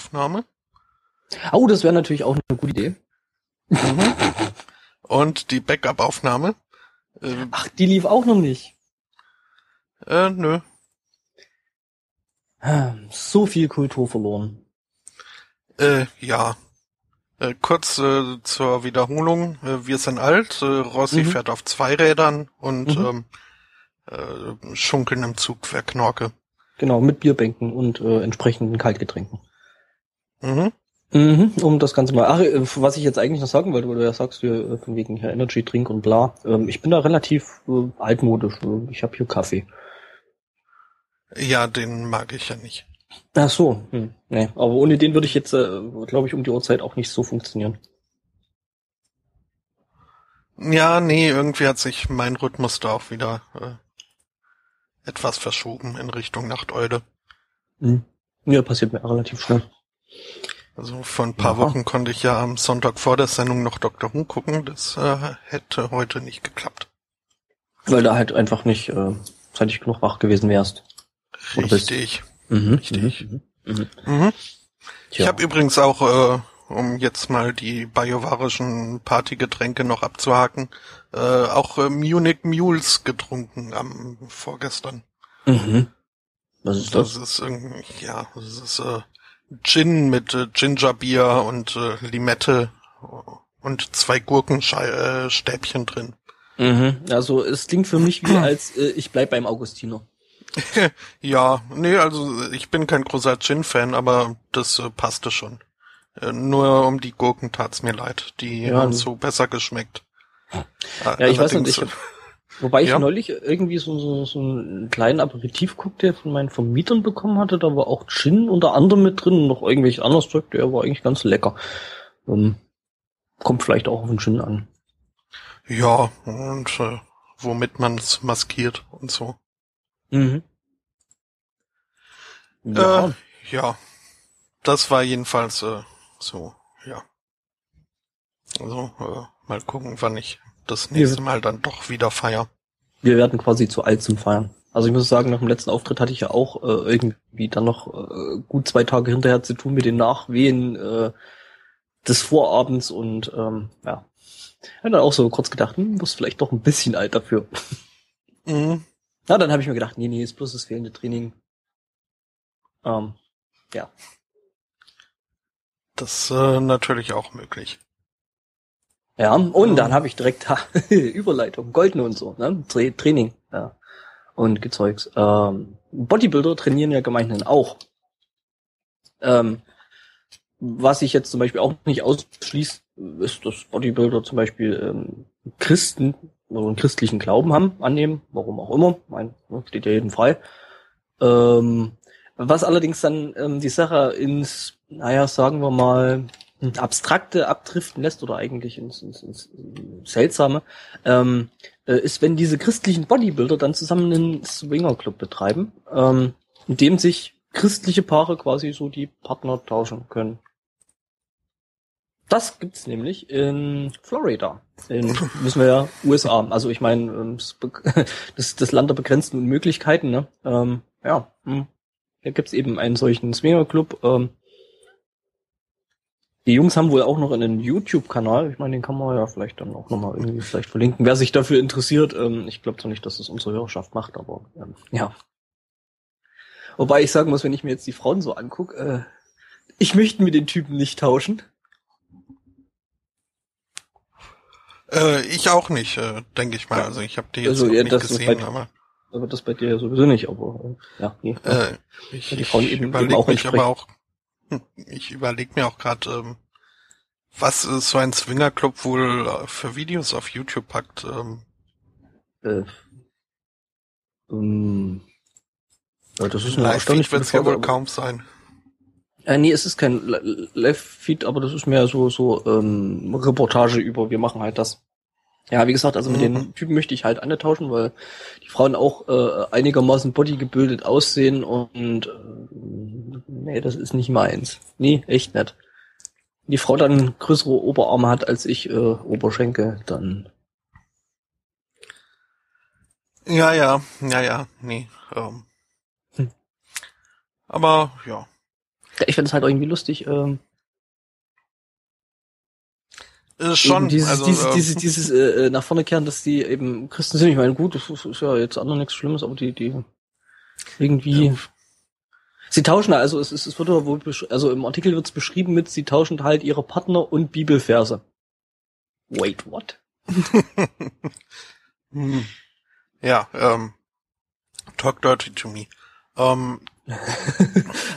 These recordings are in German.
Aufnahme. Oh, das wäre natürlich auch eine gute Idee. Und die Backup-Aufnahme. Äh, Ach, die lief auch noch nicht. äh, nö. So viel Kultur verloren. Äh, ja. Äh, kurz äh, zur Wiederholung. Äh, wir sind alt. Äh, Rossi Mhm. fährt auf zwei Rädern und Mhm. ähm, äh, schunkeln im Zug wer Knorke. Genau, mit Bierbänken und äh, entsprechenden Kaltgetränken. Mhm. Mhm, um das Ganze mal. Ach, äh, was ich jetzt eigentlich noch sagen wollte, weil du ja sagst, hier, äh, von wegen hier Energy Drink und bla. Ähm, ich bin da relativ äh, altmodisch. Äh, Ich habe hier Kaffee. Ja, den mag ich ja nicht. Ach so, hm, nee. Aber ohne den würde ich jetzt, äh, glaube ich, um die Uhrzeit auch nicht so funktionieren. Ja, nee, irgendwie hat sich mein Rhythmus da auch wieder äh, etwas verschoben in Richtung Nachteule. Hm. Ja, passiert mir relativ schnell. Also vor ein paar Aha. Wochen konnte ich ja am Sonntag vor der Sendung noch Dr. Who gucken. Das äh, hätte heute nicht geklappt. Weil da halt einfach nicht äh, zeitig genug wach gewesen wärst. Richtig. Mhm, Richtig. Mhm, mhm. Mhm. Ich Tja. habe übrigens auch, äh, um jetzt mal die biovarischen Partygetränke noch abzuhaken, äh, auch äh, Munich Mules getrunken am vorgestern. Mhm. Was ist Das das? ist irgendwie, ja, das ist äh, Gin mit äh, Gingerbier und äh, Limette und zwei Gurkenstäbchen äh, Stäbchen drin. Mhm. Also es klingt für mich wie als äh, ich bleib beim Augustiner. Ja, nee, also ich bin kein großer Gin-Fan, aber das äh, passte schon. Äh, nur um die Gurken tat's mir leid. Die Ja, haben so besser geschmeckt. Ja, ich weiß nicht, ich hab, wobei ich Ja. neulich irgendwie so, so, so einen kleinen Aperitivcocktail von meinen Vermietern bekommen hatte, da war auch Gin unter anderem mit drin und noch irgendwelches anderes Zeug, der war eigentlich ganz lecker. Ähm, kommt vielleicht auch auf den Gin an. Ja, und äh, womit man's maskiert und so. Mhm. Ja. Äh, ja, das war jedenfalls äh, so, ja. Also, äh, mal gucken, wann ich das nächste Mal dann doch wieder feier. wir werden quasi zu alt zum Feiern. Also ich muss sagen, nach dem letzten Auftritt hatte ich ja auch äh, irgendwie dann noch äh, gut zwei Tage hinterher zu tun mit den Nachwehen äh, des Vorabends und ähm, ja. Ich hab dann auch so kurz gedacht, hm, muss vielleicht doch ein bisschen alt dafür. Mhm. Na, dann habe ich mir gedacht, nee, nee, ist bloß das fehlende Training. Ähm, ja. Das äh, natürlich auch möglich. Ja, und dann habe ich direkt Überleitung, Goldene und so, ne? Tra Training, ja. Und Gezeugs. Ähm, Bodybuilder trainieren ja gemeinhin auch. Ähm, was ich jetzt zum Beispiel auch nicht ausschließt, ist, dass Bodybuilder zum Beispiel ähm, Christen oder einen christlichen Glauben haben, annehmen, warum auch immer, mein, ne, steht ja jedem frei. Ähm, was allerdings dann ähm, die Sache ins, naja, sagen wir mal, Abstrakte abdriften lässt oder eigentlich ins, ins, ins Seltsame, ähm, äh, ist, wenn diese christlichen Bodybuilder dann zusammen einen Swingerclub betreiben, ähm, in dem sich christliche Paare quasi so die Partner tauschen können. Das gibt's nämlich in Florida. In, wissen wir ja, USA. Also ich meine, ähm, das, das Land der begrenzten Möglichkeiten, ne? Ähm, ja, hm. da gibt's eben einen solchen Swingerclub. Ähm, die Jungs haben wohl auch noch einen YouTube-Kanal. Ich meine, den kann man ja vielleicht dann auch nochmal irgendwie vielleicht verlinken. Wer sich dafür interessiert, ähm, ich glaube zwar nicht, dass das unsere Hörerschaft macht, aber ähm, ja. Wobei ich sagen muss, wenn ich mir jetzt die Frauen so angucke, äh, ich möchte mit den Typen nicht tauschen. Äh, ich auch nicht, äh, denke ich mal. Also ich habe die jetzt Also, ja, nicht gesehen, bei- aber Aber das bei dir ja sowieso nicht, aber äh, ja, nee. äh, ich, ich Frauen eben- eben überlege auch mich aber auch, ich überlege mir auch gerade, ähm, was äh, so ein Swingerclub wohl äh, für Videos auf YouTube packt. Ähm, Äh, ähm, ja, das ist eine Live-Feed wird es ja wohl kaum sein. Äh, nee, es ist kein Li- Live-Feed, aber das ist mehr so so ähm, Reportage über, wir machen halt das. Ja, wie gesagt, also mit Mhm. den Typen möchte ich halt antauschen, weil die Frauen auch äh, einigermaßen bodygebildet aussehen und äh, nee, das ist nicht meins. Nee, echt nicht. Wenn die Frau dann größere Oberarme hat als ich äh, Oberschenkel, dann Ja, ja, ja, ja, nee. Ähm. Hm. Aber ja. ich finde es halt irgendwie lustig. Ähm, Ist schon, eben dieses, also, dieses, ähm, dieses, dieses äh, äh, nach vorne kehren, dass die eben Christen sind. Ich meine, gut, das ist, ist ja jetzt auch noch nichts Schlimmes, aber die, die irgendwie. Ja. Sie tauschen also es, es, es wird wohl also im Artikel wird es beschrieben mit, sie tauschen halt ihre Partner und Bibelverse. Wait, what? hm. Ja, ähm, talk dirty to me. Ähm,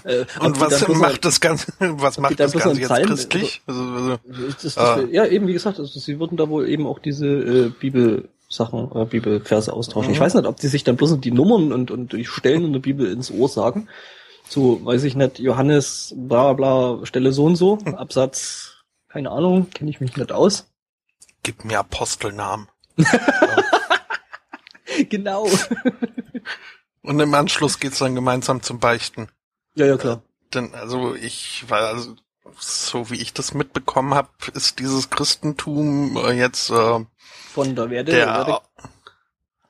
Äh, und was macht das Ganze, was macht das Ganze jetzt Psalm- christlich? Also, also, ein- das, das, Ah. Ja, eben wie gesagt, also sie würden da wohl eben auch diese äh, Bibelsachen oder Bibelverse austauschen. Mhm. Ich weiß nicht, ob die sich dann bloß die Nummern und, und die Stellen in der Bibel ins Ohr sagen. So, weiß ich nicht, Johannes, bla bla, Stelle so und so, Hm. Absatz, keine Ahnung, kenne ich mich nicht aus. gib mir Apostelnamen. genau. Und im Anschluss geht's dann gemeinsam zum Beichten. Ja, ja, klar. Denn, also ich war, also, so wie ich das mitbekommen habe, ist dieses Christentum äh, jetzt äh, Von der Werde, der Werde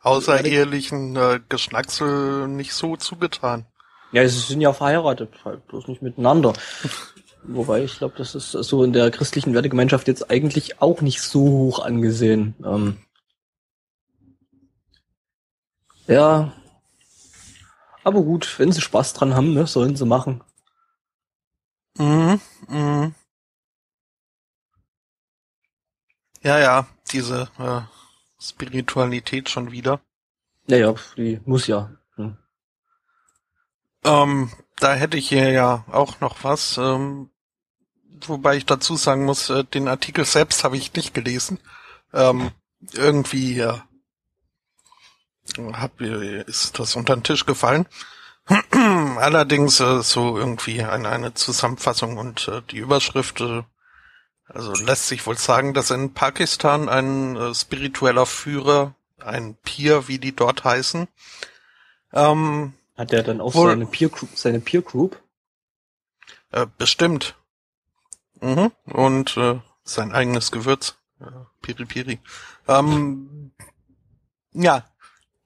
außerehelichen äh, Geschnacksel nicht so zugetan. Ja, sie sind ja verheiratet, halt bloß nicht miteinander. Wobei ich glaube, das ist so in der christlichen Wertegemeinschaft jetzt eigentlich auch nicht so hoch angesehen. Ähm ja. Aber gut, wenn sie Spaß dran haben, ne, sollen sie machen. Mhm, mhm. Ja, ja, diese äh, Spiritualität schon wieder. Naja, die muss ja. Hm. Ähm, da hätte ich hier ja auch noch was, ähm, wobei ich dazu sagen muss, äh, den Artikel selbst habe ich nicht gelesen. Ähm, irgendwie äh, hab, ist das unter den Tisch gefallen. Allerdings äh, so irgendwie eine, eine Zusammenfassung und äh, die Überschrift, äh, also lässt sich wohl sagen, dass in Pakistan ein äh, spiritueller Führer, ein Peer, wie die dort heißen, ähm, Hat er dann auch Wohl- seine Peer Group, seine Peer Group? Äh, bestimmt. Mhm. Und äh, sein eigenes Gewürz. Äh, Piri Piri. Ähm, ja,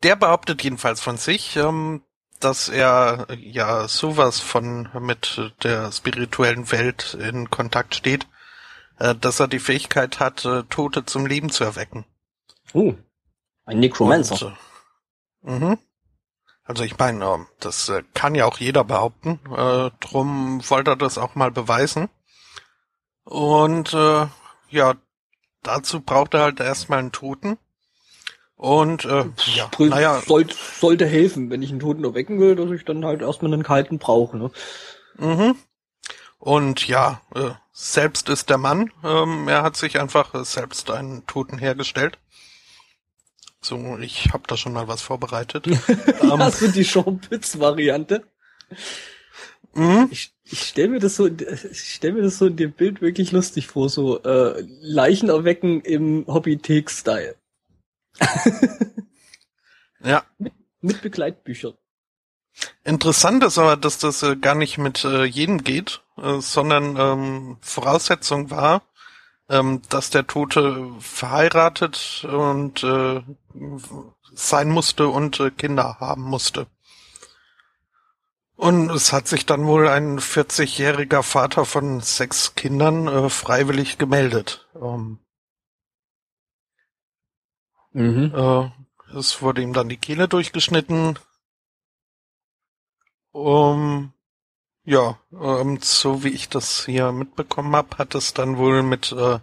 der behauptet jedenfalls von sich, ähm, dass er äh, ja sowas von mit der spirituellen Welt in Kontakt steht, äh, dass er die Fähigkeit hat, äh, Tote zum Leben zu erwecken. Oh, ein Necromancer. Und, äh, mhm. Also ich meine, ähm, das äh, kann ja auch jeder behaupten. Äh, drum wollte er das auch mal beweisen. Und äh, ja, dazu braucht er halt erstmal einen Toten. Und äh, ja, naja, sollte, sollte helfen, wenn ich einen Toten erwecken will, dass ich dann halt erstmal einen kalten brauche. Ne? mhm. Und ja, äh, selbst ist der Mann. Ähm, er hat sich einfach äh, selbst einen Toten hergestellt. So, ich habe da schon mal was vorbereitet. Ähm, Hast du die Schaupitz-Variante? mhm. Ich, ich stelle mir das so, ich stell mir das so in dem Bild wirklich lustig vor, so äh, Leichen erwecken im Hobbythek-Style. Ja, Mit Begleitbüchern. Interessant ist aber, dass das äh, gar nicht mit äh, jedem geht, äh, sondern ähm, Voraussetzung war, ähm, dass der Tote verheiratet und äh, sein musste und äh, Kinder haben musste. Und es hat sich dann wohl ein 40-jähriger Vater von sechs Kindern äh, freiwillig gemeldet. Ähm, mhm. äh, es wurde ihm dann die Kehle durchgeschnitten. Um, ja, ähm, so wie ich das hier mitbekommen habe, hat es dann wohl mit äh,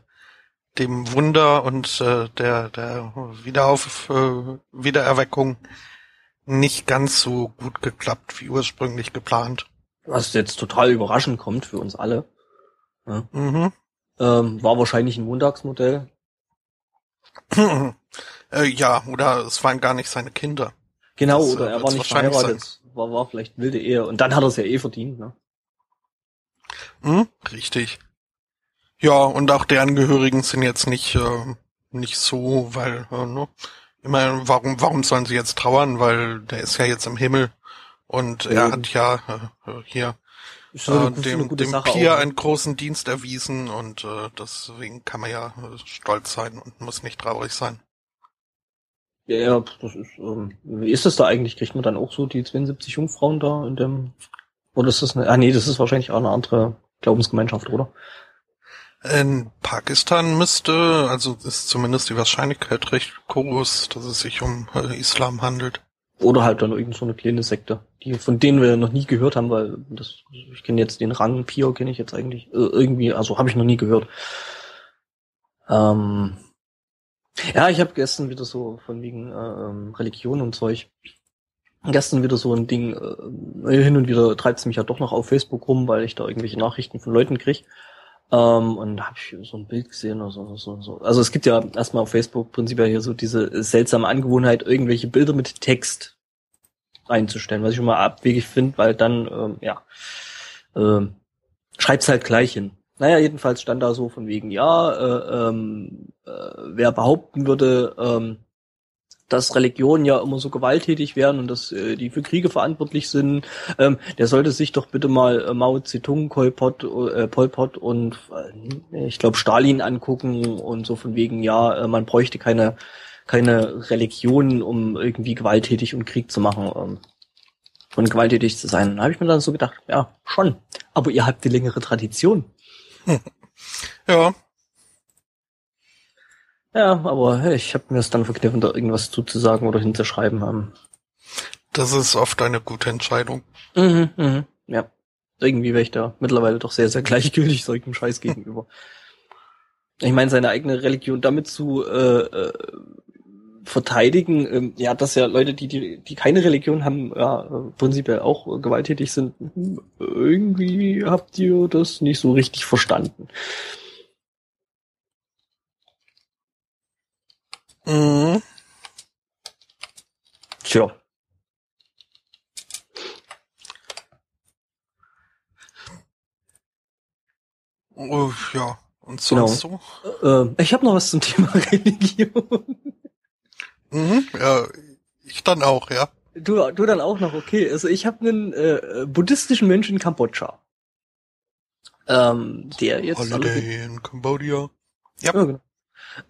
dem Wunder und äh, der der Wiederauf äh, Wiedererweckung nicht ganz so gut geklappt wie ursprünglich geplant. Was jetzt total überraschend kommt für uns alle. Ja, mhm. ähm, war wahrscheinlich ein Montagsmodell. äh, ja, oder es waren gar nicht seine Kinder. Genau, das, oder äh, er war nicht verheiratet. War, war vielleicht wilde Ehe. Und dann hat er es ja eh verdient, ne? Hm, richtig. Ja, und auch der Angehörigen sind jetzt nicht, äh, nicht so, weil, äh, ne, immer, warum, warum sollen sie jetzt trauern? Weil der ist ja jetzt im Himmel und er hat ja äh, hier äh, dem, dem Pia einen großen Dienst erwiesen und äh, deswegen kann man ja äh, stolz sein und muss nicht traurig sein. Ja, ja, das ist, ähm, wie ist das da eigentlich? Kriegt man dann auch so die 72 Jungfrauen da in dem, oder ist das eine, ah nee, das ist wahrscheinlich auch eine andere Glaubensgemeinschaft, oder? In Pakistan müsste, also ist zumindest die Wahrscheinlichkeit recht groß, dass es sich um äh, Islam handelt. Oder halt dann irgend so eine kleine Sekte, die von denen wir noch nie gehört haben, weil das, ich kenne jetzt den Rang Pio kenne ich jetzt eigentlich äh, irgendwie, also habe ich noch nie gehört. Ähm, ja, ich habe gestern wieder so von wegen äh, ähm, Religion und Zeug. Gestern wieder so ein Ding, äh, hin und wieder treibt es mich ja doch noch auf Facebook rum, weil ich da irgendwelche Nachrichten von Leuten krieg. Ähm, und da habe ich so ein Bild gesehen oder so, so, so. Also es gibt ja erstmal auf Facebook prinzipiell hier so diese seltsame Angewohnheit, irgendwelche Bilder mit Text einzustellen, was ich schon mal abwegig finde, weil dann, ähm, ja, ähm, schreib's halt gleich hin. Naja, jedenfalls stand da so von wegen, ja, äh, ähm, äh, wer behaupten würde, ähm, dass Religionen ja immer so gewalttätig werden und dass äh, die für Kriege verantwortlich sind, ähm, der sollte sich doch bitte mal äh, Mao Zedong, Pol Pot, äh, Pol Pot und äh, ich glaube Stalin angucken und so von wegen, ja, äh, man bräuchte keine keine Religion, um irgendwie gewalttätig und Krieg zu machen ähm, und gewalttätig zu sein. Da habe ich mir dann so gedacht, ja, schon, aber ihr habt die längere Tradition. Ja, ja, aber ich habe mir es dann verkniffen, da irgendwas zuzusagen oder hinzuschreiben haben. Das ist oft eine gute Entscheidung. Mhm, mhm, ja. Irgendwie wäre ich da mittlerweile doch sehr, sehr gleichgültig solchem Scheiß gegenüber. Ich meine, seine eigene Religion damit zu äh, äh, verteidigen, ähm, ja, dass ja Leute, die, die, die keine Religion haben, ja, prinzipiell auch gewalttätig sind, irgendwie habt ihr das nicht so richtig verstanden. Mhm. Tja. Oh, ja. Und sonst genau. so? Äh, ich habe noch was zum Thema Religion. Mhm, ja, ich dann auch, ja. Du, du dann auch noch, okay. Also ich habe einen äh, buddhistischen Mönch in Kambodscha. Ähm, der jetzt. Holiday in Cambodia. Ja. ja genau.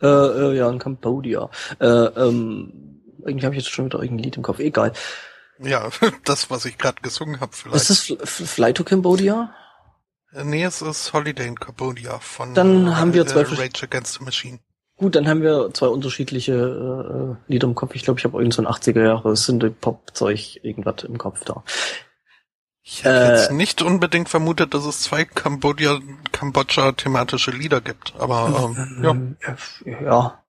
Äh, äh, ja, in Cambodia. Äh, ähm, irgendwie habe ich jetzt schon wieder irgendein Lied im Kopf. Egal. Ja, das, was ich gerade gesungen habe vielleicht. Ist das Fly to Cambodia? Äh, nee, es ist Holiday in Cambodia von Dann äh, haben wir zwei äh, Rage Against the Machine. Gut, dann haben wir zwei unterschiedliche äh, Lieder im Kopf. Ich glaube, ich habe irgend so ein 80er Jahre Synthie-Pop-Zeug irgendwas im Kopf da. Ich hätte äh, jetzt nicht unbedingt vermutet, dass es zwei Kambodscha, Kambodscha thematische Lieder gibt, aber ähm, ja. Ja.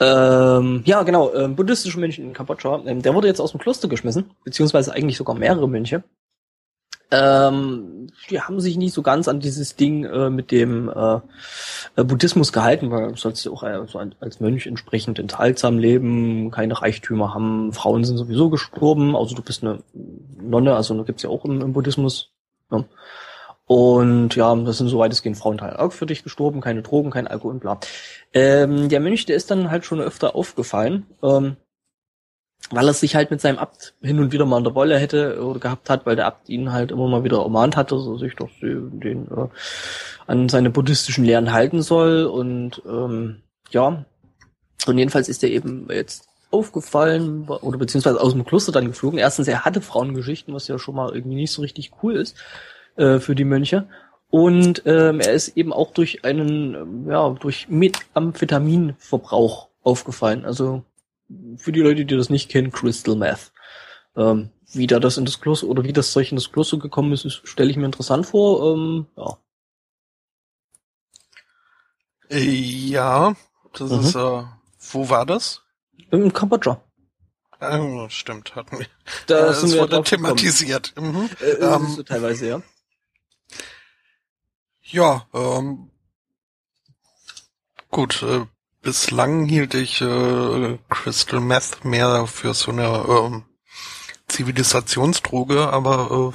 Ähm, ja, genau, ähm, buddhistische Mönche in Kambodscha. Ähm, der wurde jetzt aus dem Kloster geschmissen, beziehungsweise eigentlich sogar mehrere Mönche. Ähm, die haben sich nicht so ganz an dieses Ding äh, mit dem äh, Buddhismus gehalten, weil du sollst ja auch äh, als Mönch entsprechend enthaltsam leben, keine Reichtümer haben, Frauen sind sowieso gestorben, also du bist eine Nonne, also da gibt's ja auch im, im Buddhismus. Ja. Und ja, das sind so weitestgehend Frauenteil auch für dich gestorben, keine Drogen, kein Alkohol und bla. Ähm, der Mönch, der ist dann halt schon öfter aufgefallen. Ähm, weil er sich halt mit seinem Abt hin und wieder mal in der Wolle hätte oder gehabt hat, weil der Abt ihn halt immer mal wieder ermahnt hatte, dass er sich doch den äh, an seine buddhistischen Lehren halten soll und ähm, ja und jedenfalls ist er eben jetzt aufgefallen oder beziehungsweise aus dem Kloster dann geflogen. Erstens, er hatte Frauengeschichten, was ja schon mal irgendwie nicht so richtig cool ist äh, für die Mönche. Und ähm, er ist eben auch durch einen, ja, durch Methamphetaminverbrauch aufgefallen. Also für die Leute, die das nicht kennen, Crystal Meth. Ähm, wie da das in das Kloster oder wie das Zeug in das Kloster gekommen ist, stelle ich mir interessant vor. Ähm, ja. Äh, ja, das mhm. ist, äh, wo war das? In Kambodscha. Oh, stimmt, hatten wir. Da äh, sind wir wurde thematisiert. Mhm. Äh, ähm, so teilweise, ja. Ja, ähm, gut, äh, bislang hielt ich äh, Crystal Meth mehr für so eine ähm, Zivilisationsdroge, aber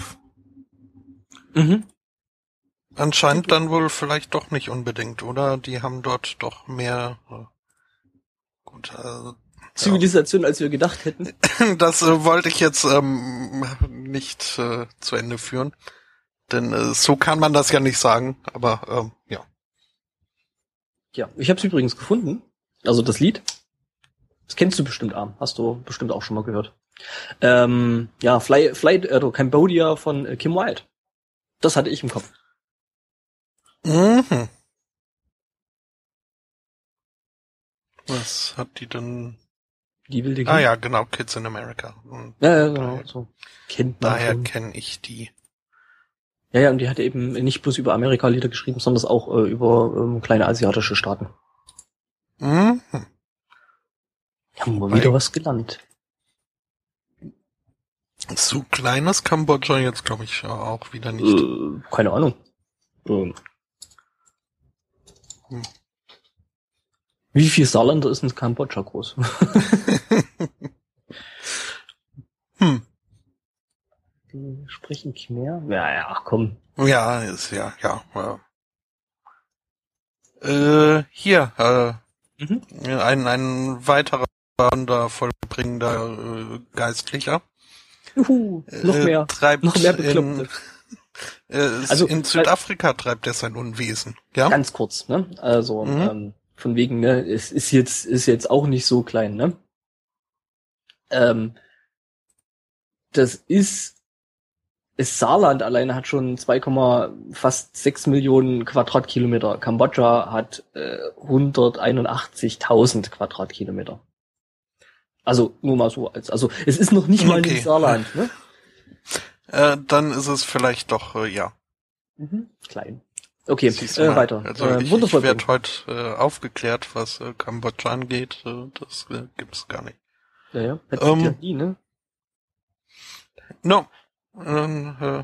äh, mhm. anscheinend dann wohl vielleicht doch nicht unbedingt, oder? Die haben dort doch mehr äh, gut, äh, Zivilisation, ja. als wir gedacht hätten. Das äh, wollte ich jetzt ähm, nicht äh, zu Ende führen. Denn äh, so kann man das ja nicht sagen, aber ähm, ja. Ja, ich habe es übrigens gefunden. Also das Lied. Das kennst du bestimmt, Arm. Hast du bestimmt auch schon mal gehört. Ähm, ja, Fly, Fly, äh, Cambodia von äh, Kim Wilde. Das hatte ich im Kopf. Mhm. Was hat die denn? Die wilde Kind? Ah ja, genau, Kids in America. Und ja, ja, genau. So. Kennt man daher kenne ich die. Ja, ja, und die hat eben nicht bloß über Amerika Lieder geschrieben, sondern auch äh, über ähm, kleine asiatische Staaten. Mhm. Haben wir wieder was gelernt. So kleines Kambodscha jetzt, glaube ich, auch wieder nicht. Äh, keine Ahnung. Ähm. Hm. Wie viel Saarländer ist in Kambodscha groß? Die sprechen Khmer? Ja, ja, ach komm. Ja, ist ja, ja. ja. Äh, hier, äh, mhm. ein, ein weiterer da vollbringender äh, Geistlicher. Juhu, noch mehr. Äh, treibt noch mehr Bekloppte. In, äh, also in Südafrika treibt er sein Unwesen. Ja. Ganz kurz, ne? Also mhm. ähm, von wegen, ne, es ist jetzt ist jetzt auch nicht so klein, ne? Ähm, das ist ist Saarland alleine hat schon 2, fast 6 Millionen Quadratkilometer. Kambodscha hat äh, 181.000 Quadratkilometer. Also nur mal so als, also es ist noch nicht mal okay. Saarland, ne? Äh, dann ist es vielleicht doch äh, ja. Mhm. Klein. Okay, äh, weiter. Also äh, ich, ich werde heute äh, aufgeklärt, was äh, Kambodscha angeht. Äh, das äh, gibt's gar nicht. Ja, ja. Hätte ähm, ja nie, ne? No. Ähm, äh,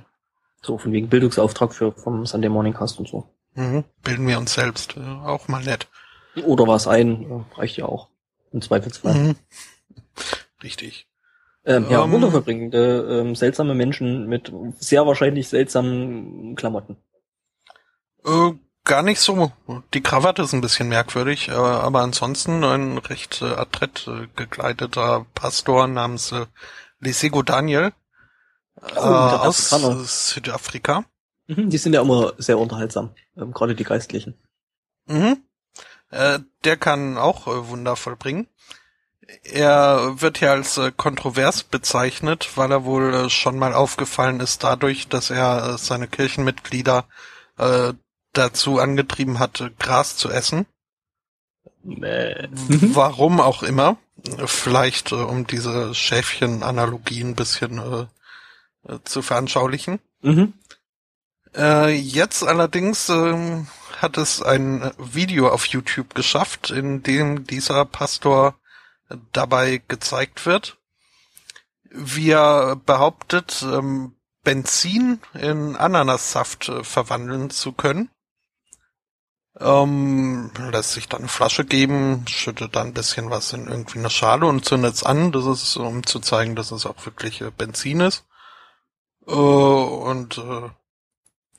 so, von wegen Bildungsauftrag für vom Sunday Morning Cast und so. Mhm. Bilden wir uns selbst. Äh, auch mal nett. Oder was ein, reicht ja auch. Im Zweifelsfall. Mhm. Richtig. Ähm, ja, ähm, wunderverbringende, ähm, seltsame Menschen mit sehr wahrscheinlich seltsamen Klamotten. Äh, gar nicht so. Die Krawatte ist ein bisschen merkwürdig, äh, aber ansonsten ein recht äh, adrett äh, gekleideter Pastor namens äh, Lesego Daniel äh, aus Südafrika. Mhm, die sind ja immer sehr unterhaltsam, ähm, gerade die Geistlichen. Mhm. Äh, der kann auch äh, Wunder vollbringen. Er wird ja als äh, kontrovers bezeichnet, weil er wohl äh, schon mal aufgefallen ist dadurch, dass er äh, seine Kirchenmitglieder äh, dazu angetrieben hat, Gras zu essen. Nee. Warum auch immer. Vielleicht äh, um diese Schäfchen-Analogie ein bisschen äh, zu veranschaulichen. Mhm. jetzt allerdings ähm, hat es ein Video auf YouTube geschafft, in dem dieser Pastor dabei gezeigt wird. Wie er behauptet, ähm, Benzin in Ananassaft äh, verwandeln zu können. Ähm, lässt sich dann eine Flasche geben, schüttet dann ein bisschen was in irgendwie eine Schale und zündet es an. Das ist, um zu zeigen, dass es auch wirklich äh, Benzin ist. Äh, und äh,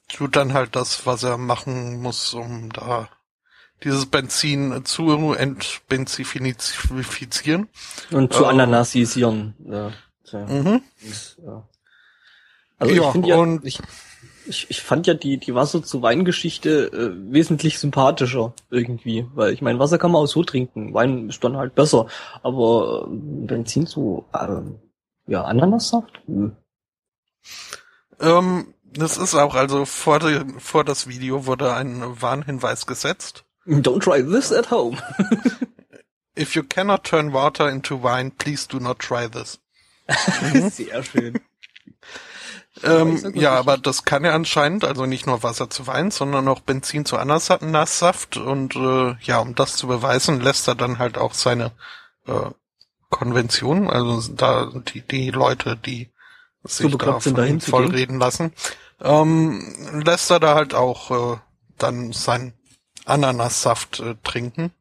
tut dann halt das, was er machen muss, um da dieses Benzin zu entbenzifizieren. Und zu äh, ananasisieren. Ja, mhm. ja. Also ja, ich finde ja, und ich, ich, ich fand ja die, die Wasser zu Weingeschichte äh, wesentlich sympathischer irgendwie, weil ich meine, Wasser kann man auch so trinken, Wein ist dann halt besser, aber äh, Benzin zu äh, ja Ananassaft? Hm. Ähm, das ist auch, also vor, die, vor das Video wurde ein Warnhinweis gesetzt. Don't try this at home. If you cannot turn water into wine, please do not try this. Sehr schön. Ähm, ja, aber das kann er anscheinend, also nicht nur Wasser zu Wein, sondern auch Benzin zu Ananassaft und äh, ja, um das zu beweisen, lässt er dann halt auch seine äh, Konvention, also da die, die Leute, die sich so da voll reden lassen, ähm, lässt er da halt auch äh, dann sein Ananassaft äh, trinken.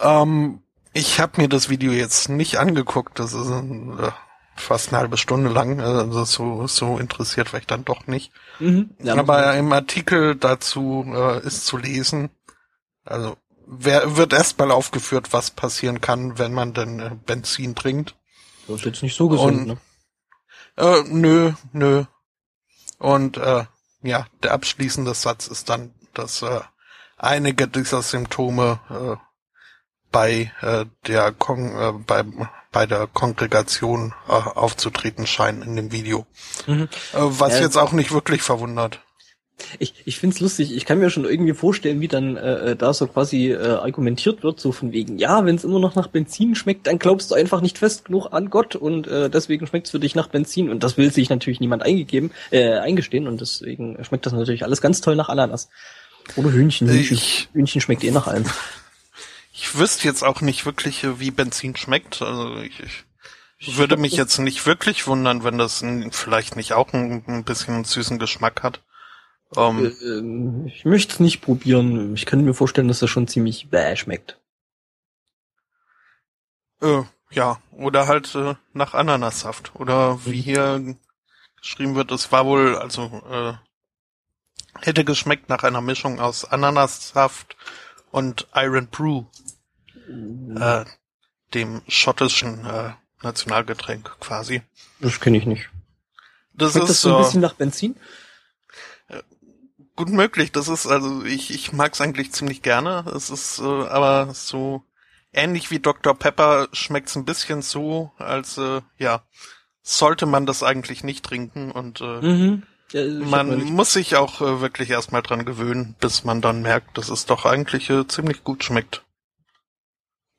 Ähm, ich habe mir das Video jetzt nicht angeguckt, das ist äh, fast eine halbe Stunde lang, also so, so interessiert war ich dann doch nicht. Mhm, ja, Aber im Artikel dazu äh, ist zu lesen, also wer, wird erstmal aufgeführt, was passieren kann, wenn man denn äh, Benzin trinkt. Das ist jetzt nicht so gesund, Und, ne? Äh, nö, nö. Und äh, ja, der abschließende Satz ist dann, dass äh, einige dieser Symptome äh, bei äh, der Kon äh, bei, bei der Kongregation äh, aufzutreten scheinen in dem Video. Mhm. Äh, was ja, jetzt auch nicht wirklich verwundert. Ich, ich find's lustig. Ich kann mir schon irgendwie vorstellen, wie dann äh, äh, da so quasi äh, argumentiert wird, so von wegen, ja, wenn es immer noch nach Benzin schmeckt, dann glaubst du einfach nicht fest genug an Gott und äh, deswegen schmeckt's für dich nach Benzin. Und das will sich natürlich niemand eingegeben, äh, eingestehen und deswegen schmeckt das natürlich alles ganz toll nach Ananas. Oder Hühnchen. Hühnchen, ich, Hühnchen schmeckt eh nach allem. Ich wüsste jetzt auch nicht wirklich, wie Benzin schmeckt. Also ich, ich würde mich jetzt nicht wirklich wundern, wenn das vielleicht nicht auch ein, ein bisschen einen süßen Geschmack hat. Um, ähm, äh, ich möchte es nicht probieren. Ich kann mir vorstellen, dass das schon ziemlich bäh schmeckt. Äh, ja, oder halt äh, nach Ananassaft. Oder wie mhm. hier geschrieben wird, es war wohl, also äh, hätte geschmeckt nach einer Mischung aus Ananassaft und Iron Brew. Mhm. Äh, dem schottischen äh, Nationalgetränk quasi. Das kenne ich nicht. Das Schmeckt ist das so ein bisschen nach Benzin? Gut möglich. Das ist, also ich, ich mag es eigentlich ziemlich gerne. Es ist äh, aber so ähnlich wie Dr. Pepper schmeckt's ein bisschen so, als äh, ja, sollte man das eigentlich nicht trinken und äh, mhm. ja, man muss sich auch äh, wirklich erstmal dran gewöhnen, bis man dann merkt, dass es doch eigentlich äh, ziemlich gut schmeckt.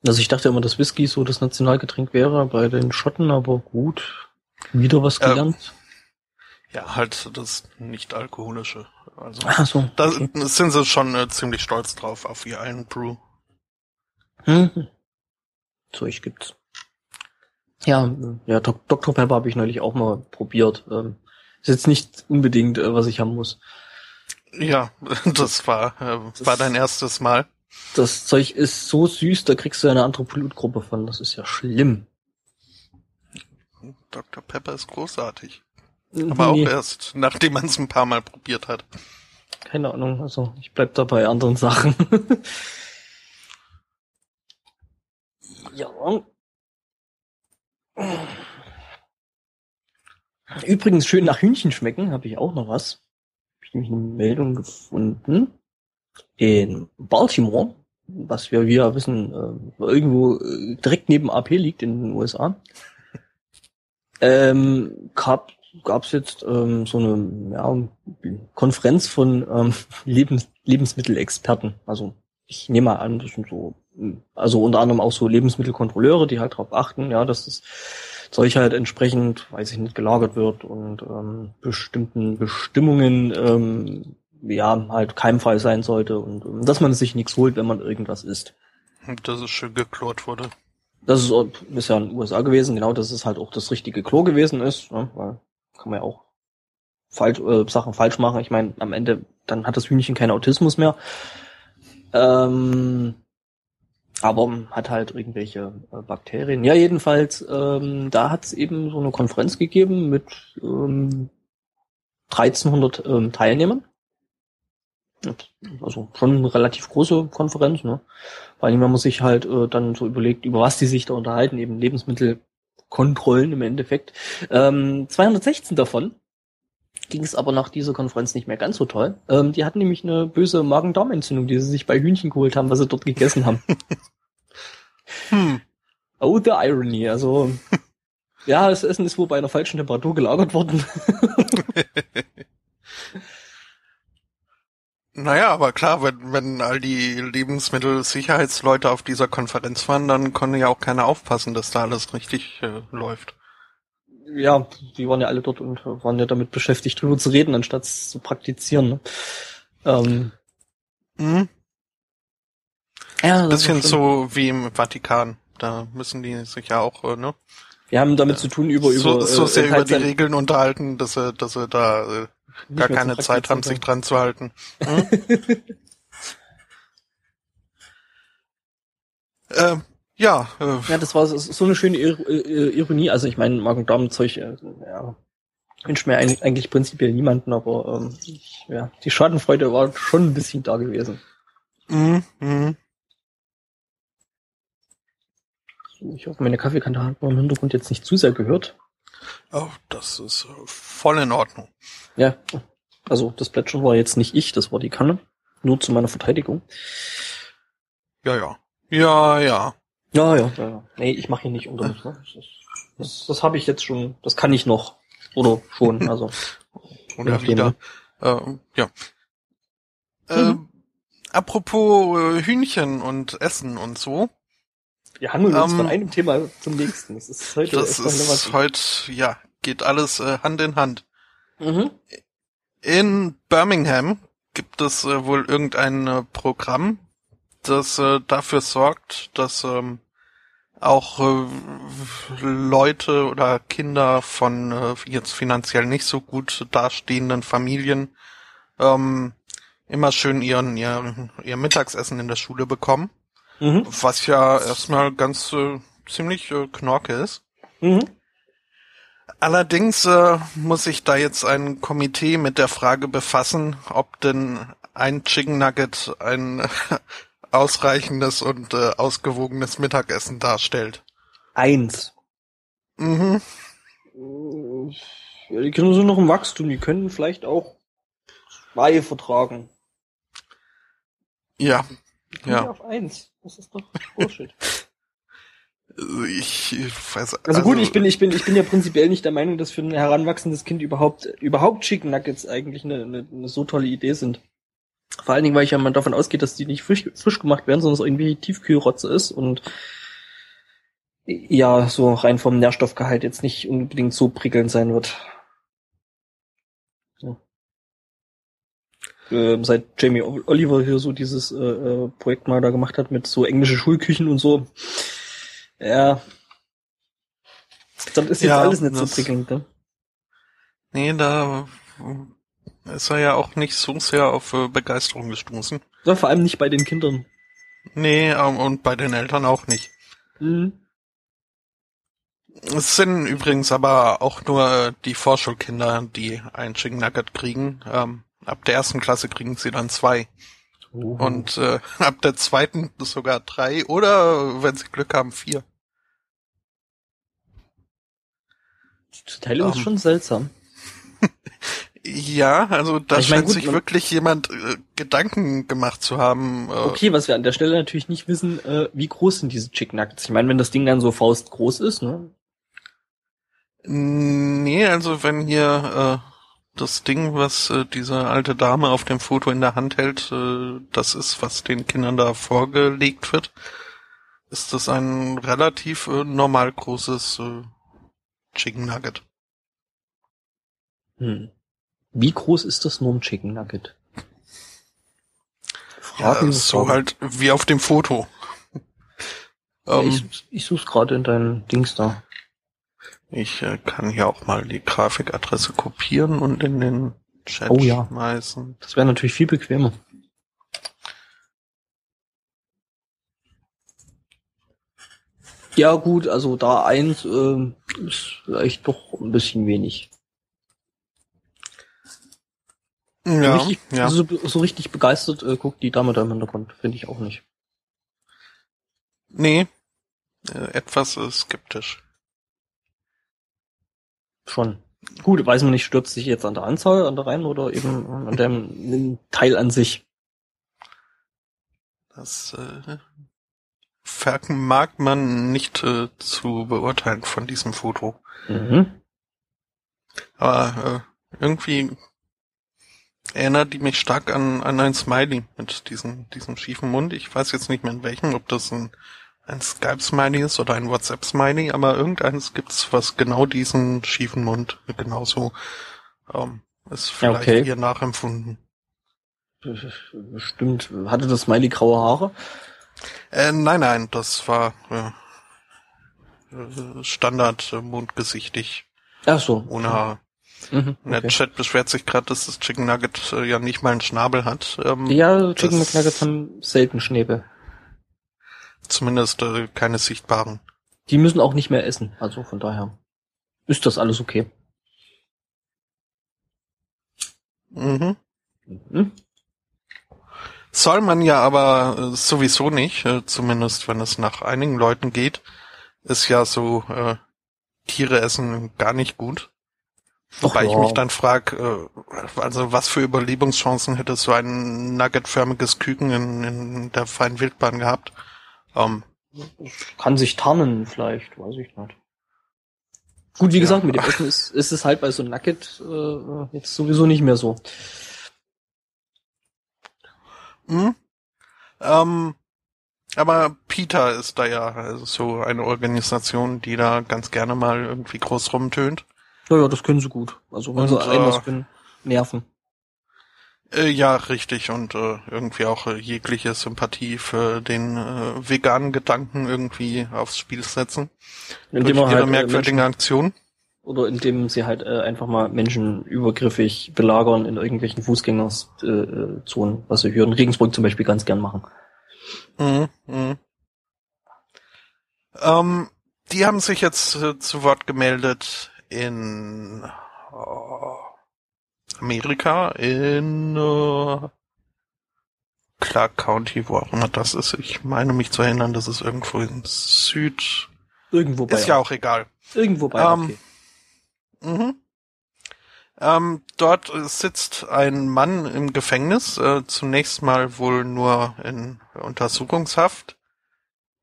Also ich dachte immer, dass Whisky so das Nationalgetränk wäre bei den Schotten, aber gut. Wieder was äh, gelernt. Äh, ja, halt das nicht alkoholische. Also Ach so, da okay. sind sie schon äh, ziemlich stolz drauf auf ihr Iron Brew. Mhm. Zeug gibt's. Ja, ja, Dr. Pepper habe ich neulich auch mal probiert. Ähm, ist jetzt nicht unbedingt, äh, was ich haben muss. Ja, das war, äh, das war dein erstes Mal. Das Zeug ist so süß, da kriegst du eine andere Blutgruppe von. Das ist ja schlimm. Dr. Pepper ist großartig. Aber nee. auch erst, nachdem man es ein paar Mal probiert hat. Keine Ahnung, also ich bleib da bei anderen Sachen. ja. Übrigens schön nach Hühnchen schmecken, habe ich auch noch was. Habe ich nämlich eine Meldung gefunden. In Baltimore, was wir wieder wissen, äh, irgendwo äh, direkt neben AP liegt in den USA, ähm, gab gab es jetzt ähm, so eine ja, Konferenz von ähm, Lebens Lebensmittelexperten. Also ich nehme mal an, das sind so, also unter anderem auch so Lebensmittelkontrolleure, die halt darauf achten, ja, dass das Zeug halt entsprechend, weiß ich nicht, gelagert wird und ähm, bestimmten Bestimmungen ähm, ja halt keimfrei sein sollte und ähm, dass man sich nichts holt, wenn man irgendwas isst. Dass es schön geklort wurde. Das ist, ist ja in den USA gewesen, genau, dass es halt auch das richtige Klo gewesen ist, ne, weil kann man ja auch falsch, äh, Sachen falsch machen. Ich meine, am Ende, dann hat das Hühnchen keinen Autismus mehr. Ähm, aber hat halt irgendwelche äh, Bakterien. Ja, jedenfalls, ähm, da hat es eben so eine Konferenz gegeben mit ähm, 1300 ähm, Teilnehmern. Also schon eine relativ große Konferenz, ne? Allem, wenn man sich halt äh, dann so überlegt, über was die sich da unterhalten, eben Lebensmittelkontrollen im Endeffekt. Ähm, 216 davon ging es aber nach dieser Konferenz nicht mehr ganz so toll. Ähm, die hatten nämlich eine böse Magen-Darm-Entzündung, die sie sich bei Hühnchen geholt haben, was sie dort gegessen haben. hm. Oh, the irony. Also, ja, das Essen ist wohl bei einer falschen Temperatur gelagert worden. Naja, aber klar, wenn, wenn all die Lebensmittelsicherheitsleute auf dieser Konferenz waren, dann konnte ja auch keiner aufpassen, dass da alles richtig äh, läuft. Ja, die waren ja alle dort und waren ja damit beschäftigt, drüber zu reden, anstatt es zu praktizieren. Ne? Ähm, mhm. Ja, Ein bisschen so wie im Vatikan. Da müssen die sich ja auch, äh, ne? Wir haben damit zu tun, über, so, über, so sehr äh, über die Regeln unterhalten, dass sie, dass sie da äh, gar keine Zeit haben, sich dran zu halten. Hm? äh, ja. Äh. Ja, das war so eine schöne Ironie. Also ich meine, Magen-Darm-Zeug, äh, ja, wünscht mir eigentlich prinzipiell niemanden, aber ähm, ich, ja, die Schadenfreude war schon ein bisschen da gewesen. Mhm. Mhm. Ich hoffe, meine Kaffeekante hat man im Hintergrund jetzt nicht zu sehr gehört. Oh, das ist äh, voll in Ordnung. Ja, also das Plätschern war jetzt nicht ich, das war die Kanne. Nur zu meiner Verteidigung. Ja, ja. Ja, ja. Ja, ja, ja. ja. Nee, ich mache hier nicht unter mich. Ne? Das, das, das habe ich jetzt schon, das kann ich noch. Oder schon, also. Oder wieder. Äh, ja. Mhm. Äh, apropos äh, Hühnchen und Essen und so. Wir handeln uns ähm, von einem Thema zum nächsten. Das ist heute Das ist heute, ja, geht alles äh, Hand in Hand. Mhm. In Birmingham gibt es äh, wohl irgendein äh, Programm, das äh, dafür sorgt, dass ähm, auch äh, Leute oder Kinder von äh, jetzt finanziell nicht so gut dastehenden Familien ähm, immer schön ihren ihr, ihr Mittagsessen in der Schule bekommen. Mhm. Was ja erstmal ganz äh, ziemlich äh, knorke ist. Mhm. Allerdings äh, muss sich da jetzt ein Komitee mit der Frage befassen, ob denn ein Chicken Nugget ein ausreichendes und äh, ausgewogenes Mittagessen darstellt. Eins. Mhm. Ja, die Kinder sind noch im Wachstum, die können vielleicht auch zwei vertragen. Ja. Die ja. auf eins. Das ist doch Bullshit. Ich, ich weiß, also, also gut, ich bin, ich bin, ich bin ja prinzipiell nicht der Meinung, dass für ein heranwachsendes Kind überhaupt, überhaupt Chicken Nuggets eigentlich eine, eine, eine so tolle Idee sind. Vor allen Dingen, weil ich ja mal davon ausgehe, dass die nicht frisch, frisch gemacht werden, sondern es irgendwie Tiefkühlrotze ist und ja, so rein vom Nährstoffgehalt jetzt nicht unbedingt so prickelnd sein wird. So. Ähm, seit Jamie Oliver hier so dieses äh, äh, Projekt mal da gemacht hat mit so englische Schulküchen und so, ja. Dann ist jetzt ja, alles nicht so prickelnd, ne? Nee, da ist er ja auch nicht so sehr auf äh, Begeisterung gestoßen. Ja, vor allem nicht bei den Kindern. Nee, ähm, und bei den Eltern auch nicht. Mhm. Es sind übrigens aber auch nur äh, die Vorschulkinder, die ein Chicken Nugget kriegen. Ähm, ab der ersten Klasse kriegen sie dann zwei. Uh. Und äh, ab der zweiten sogar drei oder, wenn sie Glück haben, vier. Die Zuteilung um. ist schon seltsam. ja, also da ich scheint mein, gut, sich wirklich jemand äh, Gedanken gemacht zu haben. Äh, okay, was wir an der Stelle natürlich nicht wissen, äh, wie groß sind diese Chick Nuggets? Ich meine, wenn das Ding dann so faustgroß ist, ne? Nee, also wenn hier äh, das Ding, was äh, diese alte Dame auf dem Foto in der Hand hält, äh, das ist, was den Kindern da vorgelegt wird, ist das ein relativ äh, normal großes äh, Chicken Nugget. Hm. Wie groß ist das nur ein Chicken Nugget? Fragen ja, so halt wie auf dem Foto. Ja, um, ich, ähm, ich such's gerade in deinen Dings da. Ich äh, kann hier auch mal die Grafikadresse kopieren und in den Chat oh, ja. schmeißen. Das wäre natürlich viel bequemer. Ja gut, also da eins äh, ist vielleicht doch ein bisschen wenig. Ja, richtig, ja. So, so richtig begeistert äh, guckt die Dame da im Hintergrund, finde ich auch nicht. Nee, äh, etwas äh, skeptisch. Schon. Gut, weiß man nicht, stürzt sich jetzt an der Anzahl an der Reihen oder eben an dem Teil an sich. Das äh, vermag man nicht äh, zu beurteilen von diesem Foto. Mhm. Aber äh, irgendwie erinnert die mich stark an, an ein Smiley mit diesem, diesem schiefen Mund. Ich weiß jetzt nicht mehr in welchem, ob das ein, ein Skype-Smiley ist oder ein WhatsApp-Smiley, aber irgendeines gibt's, was genau diesen schiefen Mund genauso ähm, ist vielleicht Okay. ihr nachempfunden. Stimmt. Hatte das Smiley graue Haare? Äh, nein, nein, das war äh, Standard äh, mundgesichtig Ach so. ohne Haare. Mhm, Der okay. Chat beschwert sich gerade, dass das Chicken Nugget äh, ja nicht mal einen Schnabel hat. Ähm, Ja, Chicken das- McNuggets haben selten Schnäbel. Zumindest äh, keine sichtbaren. Die müssen auch nicht mehr essen. Also von daher ist das alles okay. Mhm. Mhm. Soll man ja aber äh, sowieso nicht, äh, zumindest wenn es nach einigen Leuten geht, ist ja so äh, Tiere essen gar nicht gut. Wobei Ach ich mich dann frag, äh, also was für Überlebenschancen hätte so ein nuggetförmiges Küken in, in der freien Wildbahn gehabt? Ähm, Kann sich tarnen vielleicht, weiß ich nicht. Gut, wie Ja. gesagt, mit dem Essen ist, ist es halt bei so einem Nugget äh, jetzt sowieso nicht mehr so. Mhm. Ähm, aber Peter ist da ja also so eine Organisation, die da ganz gerne mal irgendwie groß rumtönt. Ja, ja, das können sie gut. Also wenn sie Und, einem äh, was können, nerven. Äh, ja, richtig. Und äh, irgendwie auch äh, jegliche Sympathie für den äh, veganen Gedanken irgendwie aufs Spiel setzen. Indem Durch ihre halt, äh, merkwürdigen Menschen, Aktionen. oder indem sie halt äh, einfach mal Menschen übergriffig belagern in irgendwelchen Fußgängerzonen, äh, Zonen, was sie hier in Regensburg zum Beispiel ganz gern machen. Mhm, mhm. Ähm, die haben sich jetzt äh, zu Wort gemeldet in äh, Amerika, in äh, Clark County, wo auch immer das ist. Ich meine mich zu erinnern, das ist irgendwo in Süd. Irgendwo bei Ist ja auch egal. Irgendwo bei Ähm, okay. Mhm. Ähm, dort sitzt ein Mann im Gefängnis, äh, zunächst mal wohl nur in Untersuchungshaft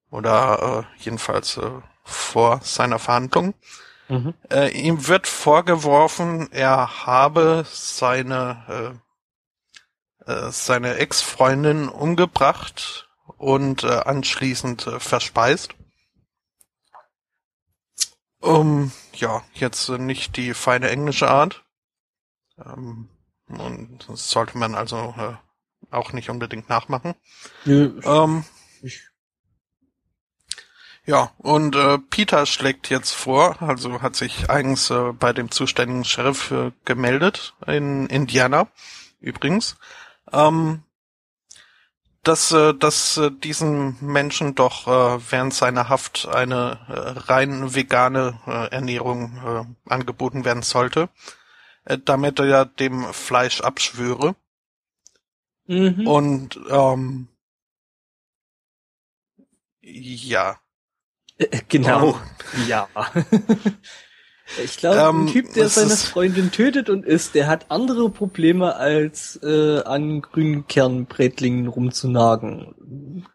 oder äh, jedenfalls äh, vor seiner Verhandlung. Mhm. Äh, ihm wird vorgeworfen, er habe seine äh, äh, seine Ex-Freundin umgebracht und äh, anschließend äh, verspeist. Um, ja, jetzt nicht die feine englische Art. Ähm, und das sollte man also auch nicht unbedingt nachmachen. Nö, Ähm, ich, ja, und äh, Peter schlägt jetzt vor, also hat sich eigens äh, bei dem zuständigen Sheriff äh, gemeldet in Indiana, übrigens, ähm, dass, äh, dass äh, diesen Menschen doch äh, während seiner Haft eine äh, rein vegane äh, Ernährung äh, angeboten werden sollte, äh, damit er ja dem Fleisch abschwöre. mhm. Und ähm, ja, genau. Oh. Ja. ich glaube, Ähm, ein Typ, der seine ist- Freundin tötet und isst, der hat andere Probleme als äh, an Grünkernbrätlingen rumzunagen.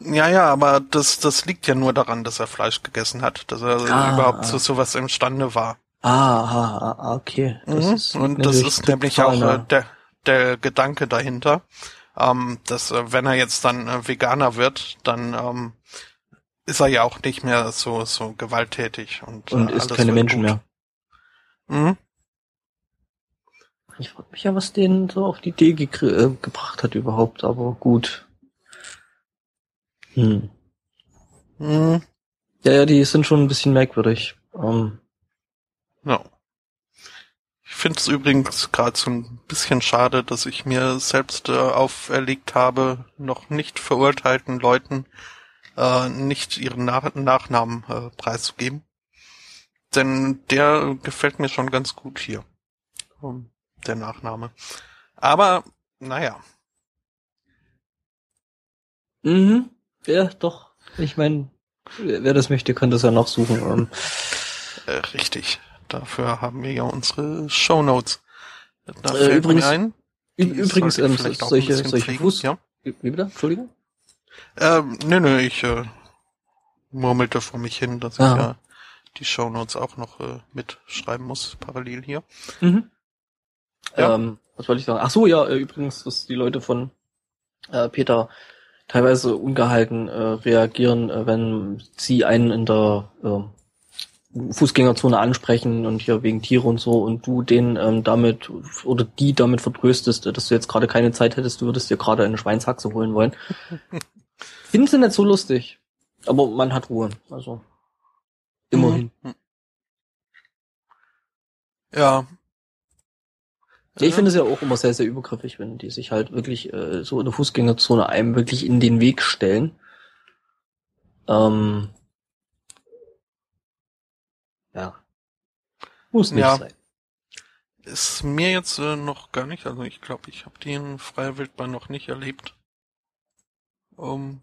Ja, ja, aber das, das liegt ja nur daran, dass er Fleisch gegessen hat, dass er Ah, überhaupt ah. zu sowas imstande war. Ah, ah, ah, okay. Mhm. Und das ist nämlich auch äh, der, der Gedanke dahinter, ähm, dass äh, wenn er jetzt dann äh, Veganer wird, dann ähm, ist er ja auch nicht mehr so so gewalttätig und, und äh, alles keine Menschen gut. mehr. Mhm. Ich frage mich ja, was den so auf die Idee gekr- äh, gebracht hat überhaupt, aber gut. Hm. Mhm. Ja, ja, die sind schon ein bisschen merkwürdig. Ähm, Ja. Ich finde es übrigens gerade so ein bisschen schade, dass ich mir selbst äh, auferlegt habe, noch nicht verurteilten Leuten äh, nicht ihren Nach Nachnamen äh, preiszugeben. Denn der gefällt mir schon ganz gut hier. Ähm, Der Nachname. Aber, naja. Mhm. Ja, doch. Ich meine, wer das möchte, kann das ja nachsuchen. Ähm, Äh, richtig. Dafür haben wir ja unsere Shownotes. Da Äh, fällt übrigens- mir ein, Übrigens, ähm, solche, solche Fuß... Ja. Wie bitte? Entschuldigung? Ähm, nö, nö, ich äh, murmelte vor mich hin, dass Ah. ich ja die Shownotes auch noch äh, mitschreiben muss, parallel hier. Mhm. Ja. Ähm, was wollte ich sagen? Ach so, ja, äh, übrigens, dass die Leute von äh, Peter teilweise ungehalten äh, reagieren, äh, wenn sie einen in der äh, Fußgängerzone ansprechen und hier wegen Tiere und so und du den ähm, damit oder die damit vertröstest, äh, dass du jetzt gerade keine Zeit hättest, du würdest dir gerade eine Schweinshaxe holen wollen. Finden sie nicht so lustig. Aber man hat Ruhe, also immerhin. Mhm. Ja. Ja, ich finde es ja auch immer sehr, sehr übergriffig, wenn die sich halt wirklich äh, so in der Fußgängerzone einem wirklich in den Weg stellen. Ähm, ja. Muss nicht Ja. sein. Ist mir jetzt äh, noch gar nicht, also ich glaube, ich habe die in freier Wildbahn noch nicht erlebt. Um,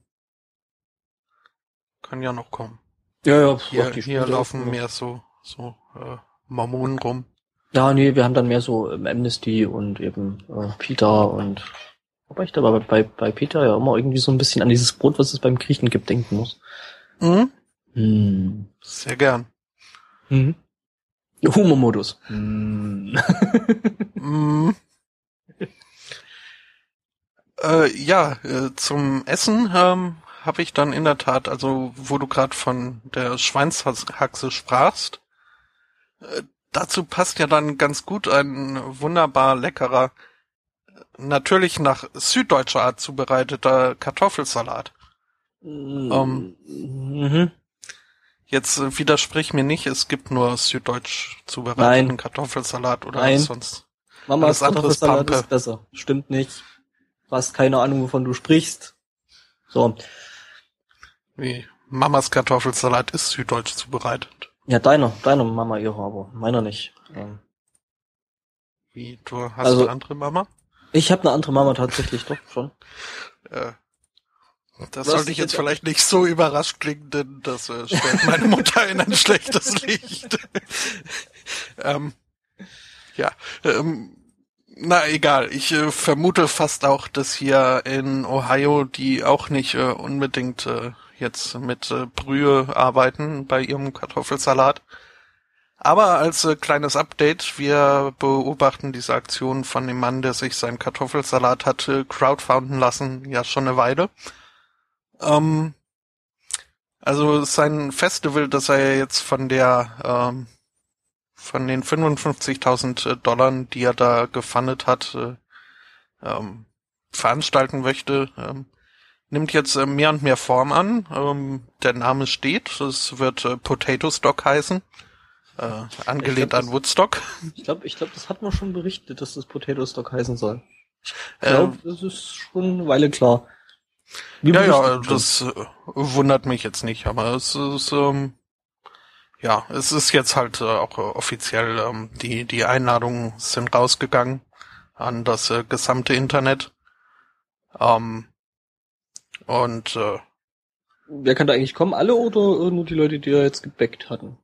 kann ja noch kommen. Ja, ja, Hier, die hier spielen laufen mehr so, so äh, Mormonen rum. Ja, nee, wir haben dann mehr so ähm, Amnesty und eben äh, Peter und wobei ich da bei, bei, bei Peter ja immer irgendwie so ein bisschen an dieses Brot, was es beim Griechen gibt, denken muss. Mhm. Hm. Sehr gern. Mhm. Humormodus. Hm. Mm. Äh, ja, äh, zum Essen ähm, habe ich dann in der Tat, also wo du gerade von der Schweinshaxe sprachst, äh, dazu passt ja dann ganz gut ein wunderbar leckerer, natürlich nach süddeutscher Art zubereiteter Kartoffelsalat. Ähm. Mhm. Jetzt äh, widersprich mir nicht, es gibt nur süddeutsch zubereiteten Nein. Kartoffelsalat oder Nein. was sonst. Mamas Kartoffelsalat ist besser. Stimmt nicht. Du hast keine Ahnung, wovon du sprichst. So. Wie Mamas Kartoffelsalat ist süddeutsch zubereitet. Ja, deiner, deiner Mama ihre, aber meiner nicht. Ähm, Wie, du hast Also- eine andere Mama? Ich habe eine andere Mama tatsächlich, doch schon. Äh, das hast sollte ich jetzt jetzt- vielleicht nicht so überrascht klingen, denn das äh, stellt meine Mutter in ein schlechtes Licht. ähm, ja, ähm, na egal. Ich äh, vermute fast auch, dass hier in Ohio die auch nicht äh, unbedingt äh, jetzt mit äh, Brühe arbeiten bei ihrem Kartoffelsalat. Aber als äh, kleines Update, wir beobachten diese Aktion von dem Mann, der sich seinen Kartoffelsalat hat äh, crowdfounden lassen, ja schon eine Weile. Ähm, also sein Festival, das er jetzt von der ähm, von den 55.000 Dollar, die er da gefundet hat, äh, ähm, veranstalten möchte, ähm, nimmt jetzt äh, mehr und mehr Form an. Ähm, der Name steht, es wird äh, Potato Stock heißen, äh, angelehnt glaub, an Woodstock. Ich glaube, ich glaube, das hat man schon berichtet, dass das Potato Stock heißen soll. Ich Äh, glaube, das ist schon eine Weile klar. Wie Ja, ja, schon. das äh, wundert mich jetzt nicht, aber es ist, ähm, ja, es ist jetzt halt äh, auch äh, offiziell, ähm, die, die Einladungen sind rausgegangen an das äh, gesamte Internet. Ähm, und äh, Wer kann da eigentlich kommen? Alle oder äh, nur die Leute, die da jetzt gebackt hatten?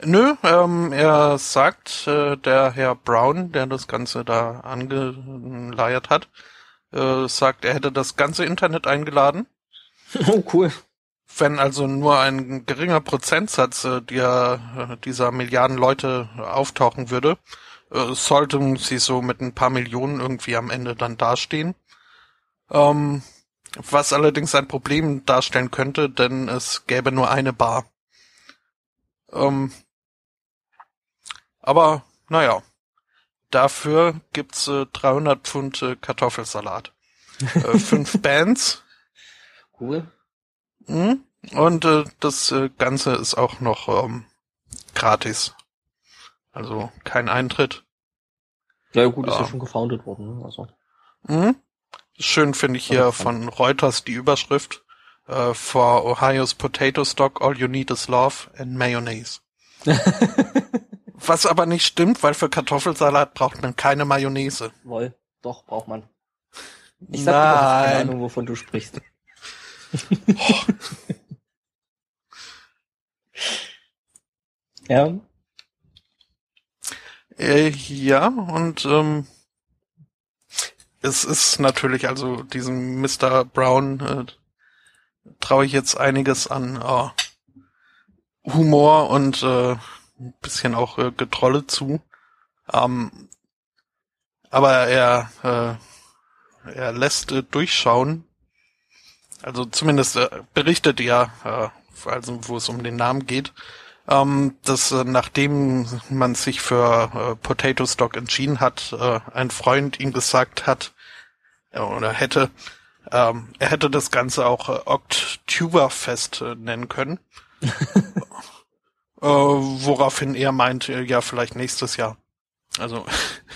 nö, ähm, er sagt, äh, der Herr Brown, der das Ganze da angeleiert hat, äh, sagt, er hätte das ganze Internet eingeladen. Oh, cool. Wenn also nur ein geringer Prozentsatz äh, der, äh, dieser Milliarden Leute auftauchen würde, äh, sollten sie so mit ein paar Millionen irgendwie am Ende dann dastehen. Ähm, was allerdings ein Problem darstellen könnte, denn es gäbe nur eine Bar. Ähm, aber naja, dafür gibt's äh, 300 Pfund äh, Kartoffelsalat. äh, fünf Bands. Cool. Mhm. Und äh, das äh, Ganze ist auch noch ähm, gratis. Also kein Eintritt. Ja, gut, ist ja Ja. schon gefoundet worden. ne? Also. Mhm. Schön finde ich hier von Reuters die Überschrift. Äh, for Ohio's Potato Stock, all you need is love and mayonnaise. Was aber nicht stimmt, weil für Kartoffelsalat braucht man keine Mayonnaise. Woll, doch, braucht man. Ich sag dir, ich hab keine Nein. Ahnung, wovon du sprichst. ja, Äh, ja, und ähm, es ist natürlich, also diesem Mr. Brown äh, traue ich jetzt einiges an äh, Humor und äh, ein bisschen auch äh, Getrolle zu. Ähm, aber er, äh, er lässt äh, durchschauen, also zumindest äh, berichtet er, äh, also wo es um den Namen geht, ähm, dass äh, nachdem man sich für äh, Potato Stock entschieden hat, äh, ein Freund ihm gesagt hat, äh, oder hätte, ähm, er hätte das Ganze auch äh, Oktoberfest äh, nennen können. äh, woraufhin er meint, äh, ja, vielleicht nächstes Jahr. Also,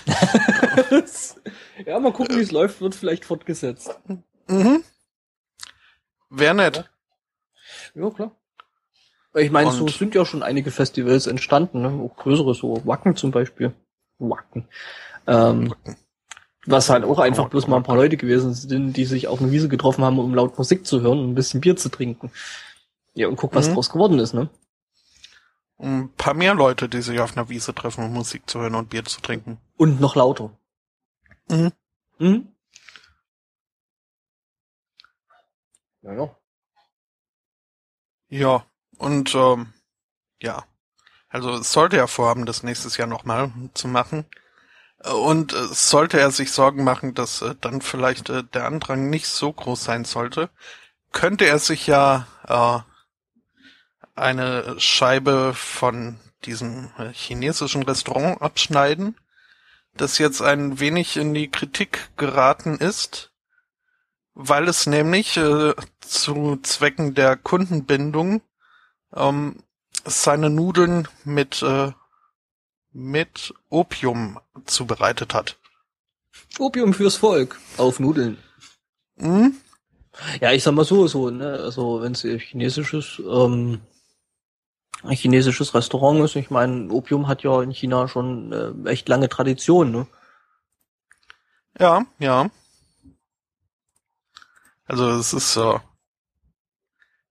ja, mal gucken, wie es läuft, wird vielleicht fortgesetzt. mhm. Wäre nett. Ja, klar. Ich meine, so sind ja schon einige Festivals entstanden, ne? auch größere, so Wacken zum Beispiel. Wacken. Ähm, was halt auch einfach bloß mal ein paar Leute gewesen sind, die sich auf einer Wiese getroffen haben, um laut Musik zu hören und ein bisschen Bier zu trinken. Ja, und guck, was Mhm. draus geworden ist, ne? Ein paar mehr Leute, die sich auf einer Wiese treffen, um Musik zu hören und Bier zu trinken. Und noch lauter. Mhm. Mhm. Ja, ja. Ja, und ähm, ja, also es sollte er vorhaben, das nächstes Jahr nochmal zu machen. Und äh, sollte er sich Sorgen machen, dass äh, dann vielleicht äh, der Andrang nicht so groß sein sollte, könnte er sich ja äh, eine Scheibe von diesem äh, chinesischen Restaurant abschneiden, das jetzt ein wenig in die Kritik geraten ist, weil es nämlich äh, zu Zwecken der Kundenbindung ähm, seine Nudeln mit äh, mit Opium zubereitet hat. Opium fürs Volk. Auf Nudeln. Hm? Ja, ich sag mal so, so, ne, also wenn es chinesisches, ähm, ein chinesisches Restaurant ist, ich meine, Opium hat ja in China schon äh, echt lange Tradition, ne? Ja, ja. Also es ist äh,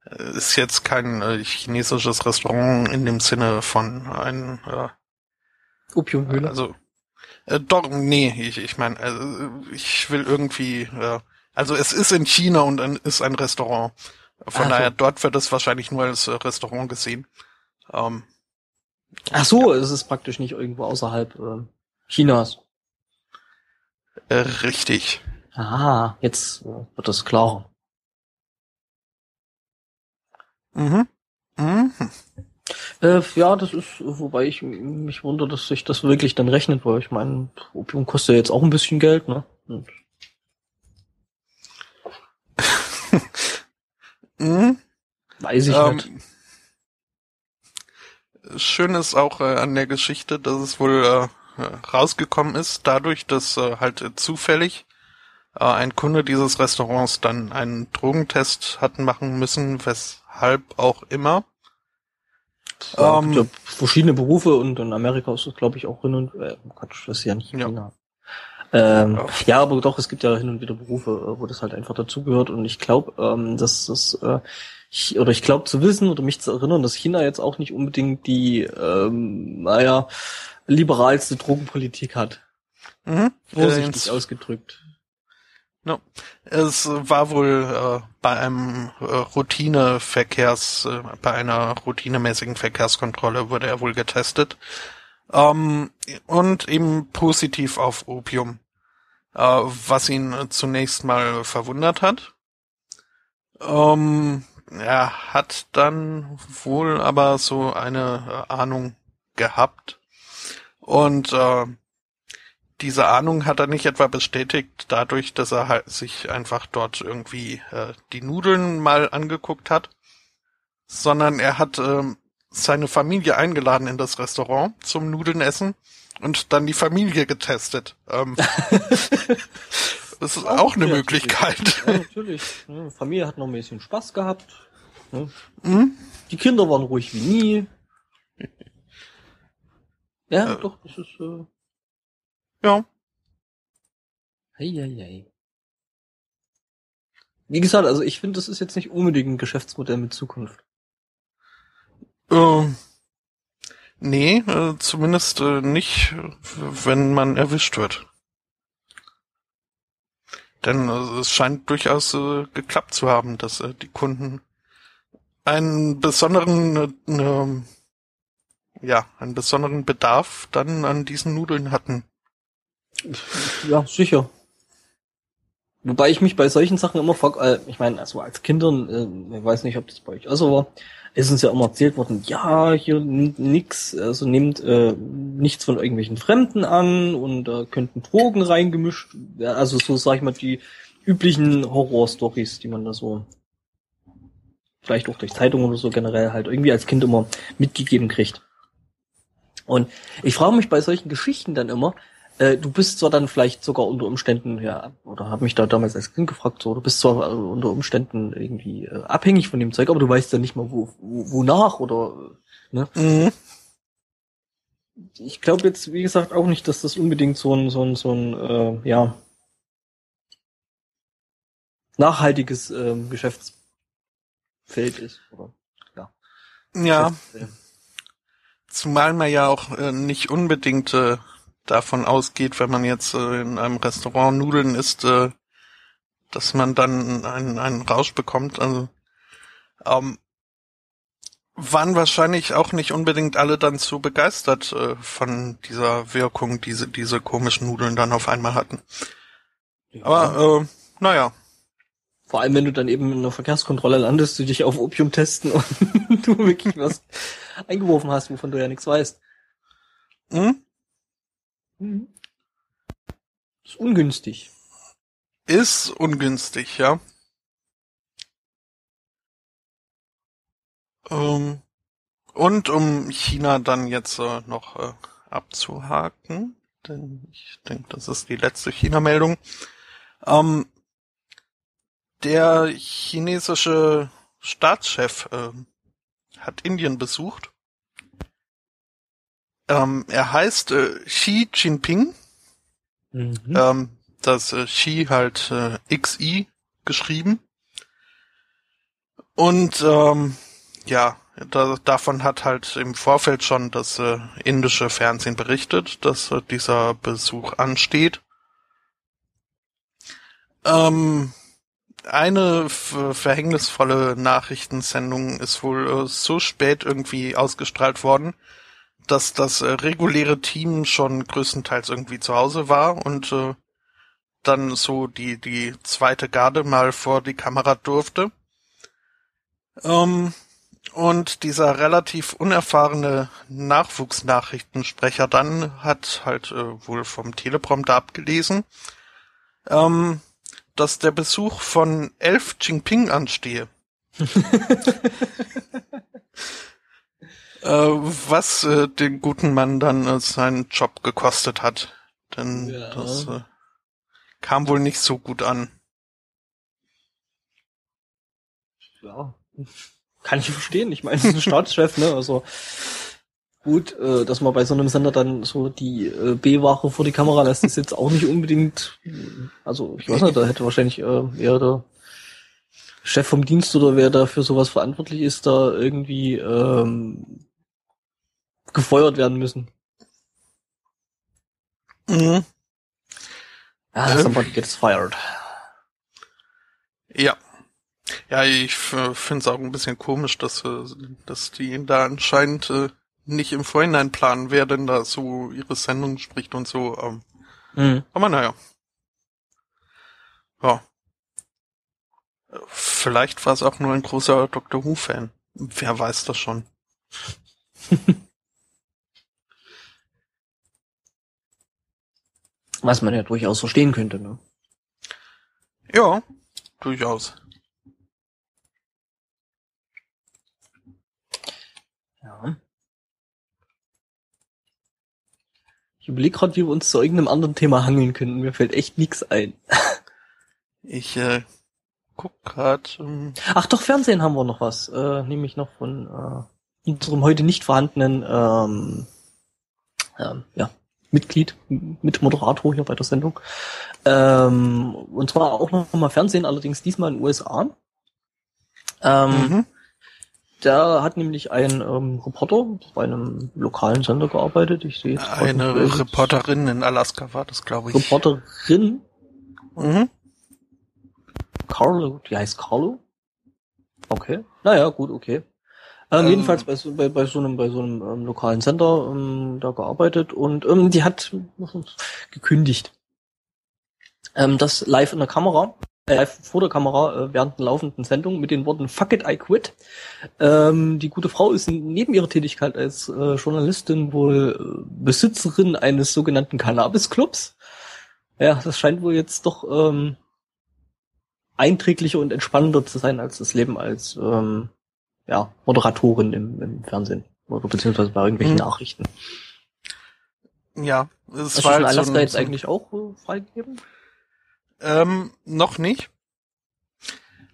ist jetzt kein äh, chinesisches Restaurant in dem Sinne von ein äh, Opiumhöhle. Also, äh, doch, nee, ich, ich meine, also, ich will irgendwie, äh, also es ist in China und ein, ist ein Restaurant. Von Ach so. daher, dort wird es wahrscheinlich nur als äh, Restaurant gesehen. Ähm, Ach so, es ist praktisch nicht irgendwo außerhalb äh, Chinas. äh, richtig. Ah, jetzt äh, wird das klarer. Mhm. Mhm. Äh, ja, das ist, wobei ich mich wundere, dass sich das wirklich dann rechnet, weil ich meine, Opium kostet ja jetzt auch ein bisschen Geld, ne? Mhm. weiß ich Ähm, nicht. Schön ist auch äh, an der Geschichte, dass es wohl äh, rausgekommen ist, dadurch, dass äh, halt zufällig äh, ein Kunde dieses Restaurants dann einen Drogentest hat machen müssen, weshalb auch immer. Ja, ähm, ja verschiedene Berufe und in Amerika ist es, glaube ich, auch hin und äh, das ist ja nicht Ja. China. Ähm, Ja. ja, aber doch, es gibt ja hin und wieder Berufe, äh, wo das halt einfach dazugehört und ich glaube, ähm, dass das äh, ich, oder ich glaube zu wissen oder mich zu erinnern, dass China jetzt auch nicht unbedingt die, ähm, naja, liberalste Drogenpolitik hat. Mhm. Vorsichtig Äh, ausgedrückt. Es war wohl äh, bei einem äh, Routineverkehrs, äh, bei einer routinemäßigen Verkehrskontrolle wurde er wohl getestet. Ähm, und eben positiv auf Opium. Äh, was ihn zunächst mal verwundert hat. Ähm, er hat dann wohl aber so eine Ahnung gehabt. Und äh, diese Ahnung hat er nicht etwa bestätigt dadurch, dass er halt sich einfach dort irgendwie äh, die Nudeln mal angeguckt hat, sondern er hat ähm, seine Familie eingeladen in das Restaurant zum Nudelnessen und dann die Familie getestet. Ähm, das ist auch eine kreativ. Möglichkeit. Ja, natürlich. Ja, Familie hat noch ein bisschen Spaß gehabt. Ne? Hm? Die Kinder waren ruhig wie nie. Ja, äh, doch, das ist, äh, ja. Hei, hei, hei. Wie gesagt, also ich finde, das ist jetzt nicht unbedingt ein Geschäftsmodell mit Zukunft. Ähm, nee, äh, zumindest äh, nicht, wenn man erwischt wird. Denn äh, es scheint durchaus äh, geklappt zu haben, dass äh, die Kunden einen besonderen, äh, ja, einen besonderen Bedarf dann an diesen Nudeln hatten. Ja, sicher. Wobei ich mich bei solchen Sachen immer frage, äh, ich meine, also als Kindern, äh, ich weiß nicht, ob das bei euch auch so war, ist uns ja immer erzählt worden, ja, hier nimmt nix, also nimmt äh, nichts von irgendwelchen Fremden an und da äh, könnten Drogen reingemischt, also so sag ich mal die üblichen Horror-Stories, die man da so vielleicht auch durch Zeitungen oder so generell halt irgendwie als Kind immer mitgegeben kriegt. Und ich frage mich bei solchen Geschichten dann immer, äh, du bist zwar dann vielleicht sogar unter Umständen, ja, oder habe mich da damals als Kind gefragt, so, du bist zwar äh, unter Umständen irgendwie äh, abhängig von dem Zeug, aber du weißt ja nicht mal, wo, wo wonach oder, ne? Mhm. Ich glaube jetzt, wie gesagt, auch nicht, dass das unbedingt so ein, so ein, so ein, äh, ja, nachhaltiges ähm, Geschäftsfeld ist, oder, ja. Ja. Zumal man ja auch äh, nicht unbedingt äh, davon ausgeht, wenn man jetzt äh, in einem Restaurant Nudeln isst, äh, dass man dann einen, einen Rausch bekommt. Also ähm, waren wahrscheinlich auch nicht unbedingt alle dann zu begeistert äh, von dieser Wirkung, diese diese komischen Nudeln dann auf einmal hatten. Ja. Aber äh, naja. Vor allem, wenn du dann eben in einer Verkehrskontrolle landest, du dich auf Opium testen und du wirklich was eingeworfen hast, wovon du ja nichts weißt. Hm? Mhm. Ist ungünstig. Ist ungünstig, ja. Ähm, und um China dann jetzt äh, noch äh, abzuhaken, denn ich denke, das ist die letzte China-Meldung. Ähm, der chinesische Staatschef äh, hat Indien besucht ähm, er heißt äh, Xi Jinping. Mhm. Ähm, das äh, Xi halt äh, XI geschrieben. Und ähm, ja, da, davon hat halt im Vorfeld schon das äh, indische Fernsehen berichtet, dass äh, dieser Besuch ansteht. Ähm, eine verhängnisvolle Nachrichtensendung ist wohl äh, so spät irgendwie ausgestrahlt worden, dass das äh, reguläre Team schon größtenteils irgendwie zu Hause war und äh, dann so die die zweite Garde mal vor die Kamera durfte. Ähm, und dieser relativ unerfahrene Nachwuchsnachrichtensprecher dann hat halt äh, wohl vom Teleprompter abgelesen, ähm, dass der Besuch von elf Jinping anstehe. äh, was äh, den guten Mann dann äh, seinen Job gekostet hat. Denn ja. das äh, kam wohl nicht so gut an. Ja, kann ich verstehen. Ich meine, es ist ein Staatschef, ne? Also gut, äh, dass man bei so einem Sender dann so die äh, B-Wache vor die Kamera lässt, ist jetzt auch nicht unbedingt. Also ich weiß nicht, da hätte wahrscheinlich äh, eher der Chef vom Dienst oder wer da für sowas verantwortlich ist, da irgendwie ähm, gefeuert werden müssen. Mhm. Ah, somebody gets fired. Ja. Ja, ich finde es auch ein bisschen komisch, dass, äh, dass die da anscheinend äh, nicht im Vorhinein planen, wer denn da so ihre Sendung spricht und so. Ähm. Mhm. Aber naja. Ja. Vielleicht war es auch nur ein großer Doctor Who-Fan. Wer weiß das schon. Was man ja durchaus verstehen könnte, ne? Ja, durchaus. Ja. Ich überlege gerade, wie wir uns zu irgendeinem anderen Thema hangeln könnten. Mir fällt echt nichts ein. ich äh, guck grad. Ähm Ach doch, Fernsehen haben wir noch was. Äh, nämlich noch von äh, unserem heute nicht vorhandenen ähm, ähm, ja, Mitglied, Mitmoderator hier bei der Sendung. Ähm, und zwar auch noch mal Fernsehen, allerdings diesmal in den USA. Ähm, mhm. Der hat nämlich ein ähm, Reporter bei einem lokalen Sender gearbeitet. Ich sehe jetzt eine Reporterin in Alaska war das, glaube ich. Reporterin. Mhm. Carlo, die heißt Carlo. Okay. Naja, gut, okay. Ähm, ähm, jedenfalls bei, bei, bei so einem, bei so einem ähm, lokalen Sender ähm, da gearbeitet und ähm, die hat gekündigt. Ähm, das live in der Kamera, äh, live vor der Kamera äh, während der laufenden Sendung mit den Worten Fuck it, I quit. Ähm, die gute Frau ist neben ihrer Tätigkeit als äh, Journalistin wohl äh, Besitzerin eines sogenannten Cannabis-Clubs. Ja, das scheint wohl jetzt doch ähm, einträglicher und entspannender zu sein als das Leben als ähm, ja, Moderatorin im, im Fernsehen oder beziehungsweise bei irgendwelchen mhm. Nachrichten. Ja, es Hast war du Alaska so ein, jetzt eigentlich auch äh, freigegeben? Ähm, noch nicht.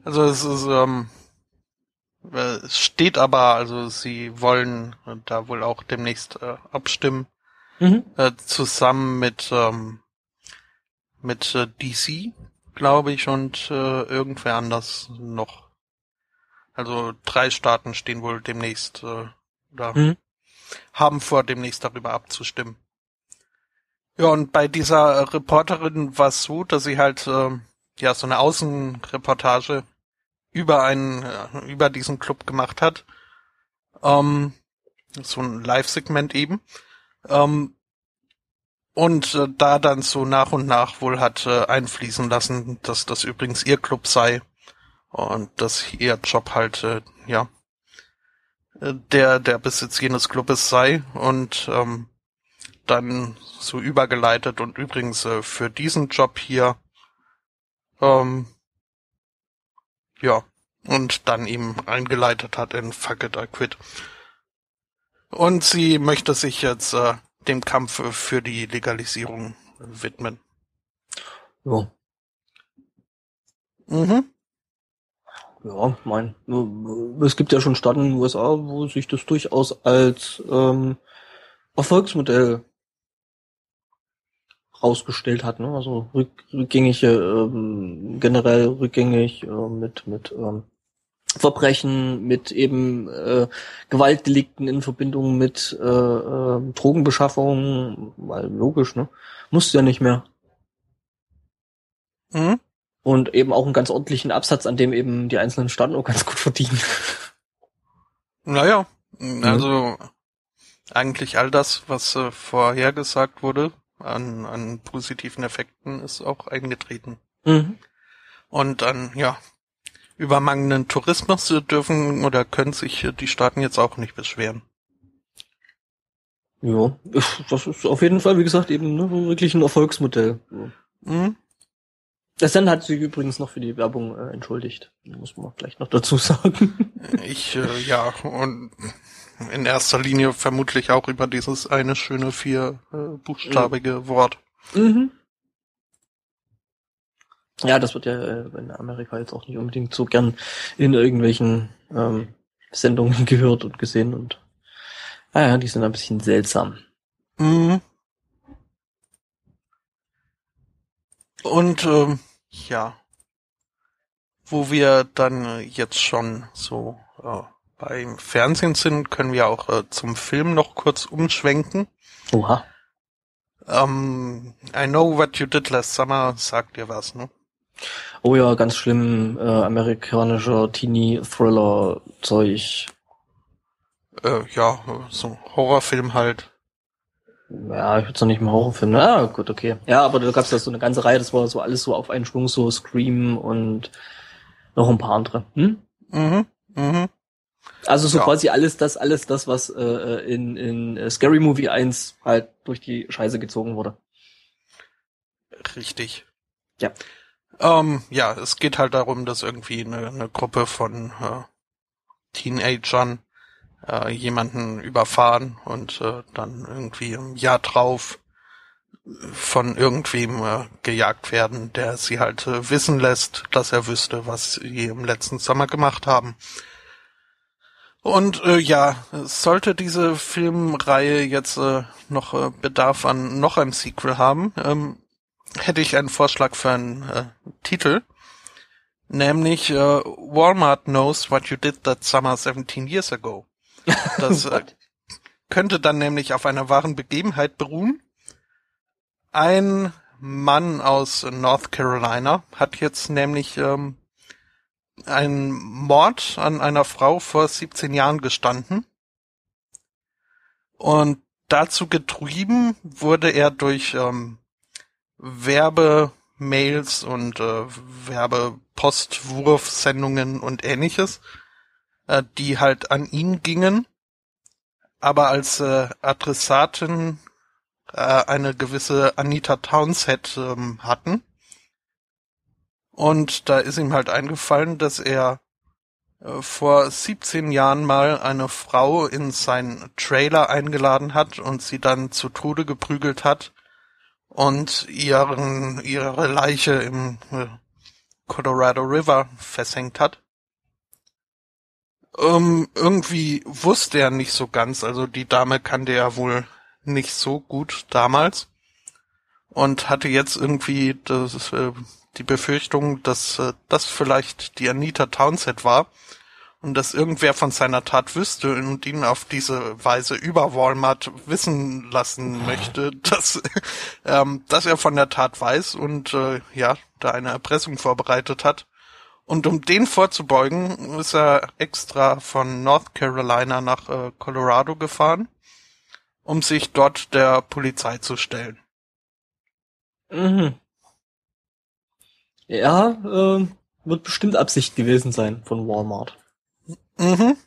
Also es ist, ähm, es steht aber, also sie wollen da wohl auch demnächst äh, abstimmen, mhm. äh, zusammen mit ähm, mit äh, DC, glaube ich, und äh, irgendwer anders noch. Also drei Staaten stehen wohl demnächst äh, oder mhm. haben vor, demnächst darüber abzustimmen. Ja, und bei dieser Reporterin war es so, dass sie halt äh, ja so eine Außenreportage über einen äh, über diesen Club gemacht hat. Ähm, so ein Live-Segment eben. Ähm, und äh, da dann so nach und nach wohl hat äh, einfließen lassen, dass das übrigens ihr Club sei und dass ihr Job halt äh, ja äh, der der Besitz jenes Clubes sei und ähm, dann so übergeleitet und übrigens äh, für diesen Job hier ähm, ja und dann ihm eingeleitet hat in Fuck it, I quit. Und sie möchte sich jetzt äh, dem Kampf für die Legalisierung widmen. Ja. Mhm. Ja, mein, es gibt ja schon Staaten in den USA, wo sich das durchaus als ähm, Erfolgsmodell rausgestellt hat, ne? Also rück, rückgängig, ähm, generell rückgängig äh, mit mit ähm, Verbrechen, mit eben äh, Gewaltdelikten in Verbindung mit äh, äh, Drogenbeschaffung, weil logisch, ne? Musst ja nicht mehr. Mhm. Und eben auch einen ganz ordentlichen Absatz, an dem eben die einzelnen Staaten auch ganz gut verdienen. Naja, mhm. also eigentlich all das, was äh, vorhergesagt wurde an, an positiven Effekten, ist auch eingetreten. Mhm. Und dann, ja, über mangelnden Tourismus dürfen oder können sich die Staaten jetzt auch nicht beschweren. Ja, das ist auf jeden Fall, wie gesagt, eben ne, wirklich ein Erfolgsmodell. Mhm. Der Sender hat sich übrigens noch für die Werbung äh, entschuldigt. Muss man gleich noch dazu sagen. Ich, äh, ja, und in erster Linie vermutlich auch über dieses eine schöne vier äh, buchstabige mhm. Wort. Mhm. Ja, das wird ja äh, in Amerika jetzt auch nicht unbedingt so gern in irgendwelchen ähm, Sendungen gehört und gesehen und ah ja, die sind ein bisschen seltsam. Mhm. Und ähm, ja, wo wir dann jetzt schon so äh, beim Fernsehen sind, können wir auch äh, zum Film noch kurz umschwenken. Oha. Um, ähm, I know what you did last summer, sagt dir was, ne? Oh ja, ganz schlimm, äh, amerikanischer Teenie-Thriller-Zeug. Äh, ja, so ein Horrorfilm halt. Ja, ich würde es noch nicht mal Horrorfilm. Ah, gut, okay. Ja, aber da gab es da so eine ganze Reihe, das war so alles so auf einen Schwung, so Scream und noch ein paar andere. Hm? Mhm, mhm. Also so ja. quasi alles das, alles das, was äh, äh in, in äh, Scary Movie 1 halt durch die Scheiße gezogen wurde. Richtig. Ja. Ähm, ja, es geht halt darum, dass irgendwie eine, eine Gruppe von äh, Teenagern äh, jemanden überfahren und äh, dann irgendwie im Jahr drauf von irgendwem äh, gejagt werden, der sie halt äh, wissen lässt, dass er wüsste, was sie im letzten Sommer gemacht haben. Und äh, ja, sollte diese Filmreihe jetzt äh, noch äh, Bedarf an noch einem Sequel haben, ähm, hätte ich einen Vorschlag für einen äh, Titel, nämlich äh, Walmart knows what you did that summer 17 years ago. Das äh, könnte dann nämlich auf einer wahren Begebenheit beruhen. Ein Mann aus North Carolina hat jetzt nämlich ähm, einen Mord an einer Frau vor 17 Jahren gestanden. Und dazu getrieben wurde er durch ähm, Werbemails und äh, Werbepostwurfsendungen und ähnliches, äh, die halt an ihn gingen, aber als äh, Adressatin äh, eine gewisse Anita Townsend ähm, hatten. Und da ist ihm halt eingefallen, dass er äh, vor 17 Jahren mal eine Frau in seinen Trailer eingeladen hat und sie dann zu Tode geprügelt hat und ihren, ihre Leiche im äh, Colorado River versenkt hat. Ähm, irgendwie wusste er nicht so ganz, also die Dame kannte er wohl nicht so gut damals und hatte jetzt irgendwie das, äh, die Befürchtung, dass äh, das vielleicht die Anita Townsend war und dass irgendwer von seiner Tat wüsste und ihn auf diese Weise über Walmart wissen lassen möchte, dass, ähm, dass er von der Tat weiß und äh, ja, da eine Erpressung vorbereitet hat. Und um den vorzubeugen, ist er extra von North Carolina nach äh, Colorado gefahren um sich dort der Polizei zu stellen. Mhm. Ja, äh, wird bestimmt Absicht gewesen sein von Walmart. Mhm.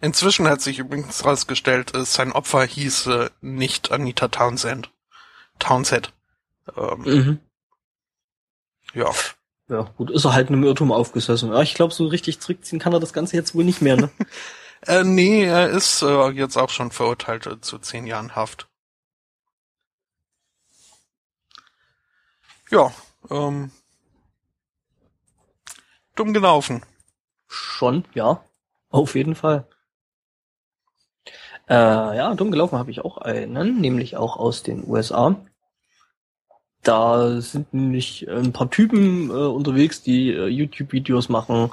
Inzwischen hat sich übrigens herausgestellt, äh, sein Opfer hieß äh, nicht Anita Townsend. Townsend. Ähm, mhm. Ja. Ja, gut, ist er halt einem Irrtum aufgesessen. Ja, ich glaube, so richtig zurückziehen kann er das Ganze jetzt wohl nicht mehr, ne? Äh, nee, er ist äh, jetzt auch schon verurteilt äh, zu zehn Jahren Haft. Ja, ähm, dumm gelaufen. Schon, ja, auf jeden Fall. Äh, ja, dumm gelaufen habe ich auch einen, nämlich auch aus den USA. Da sind nämlich ein paar Typen äh, unterwegs, die äh, YouTube-Videos machen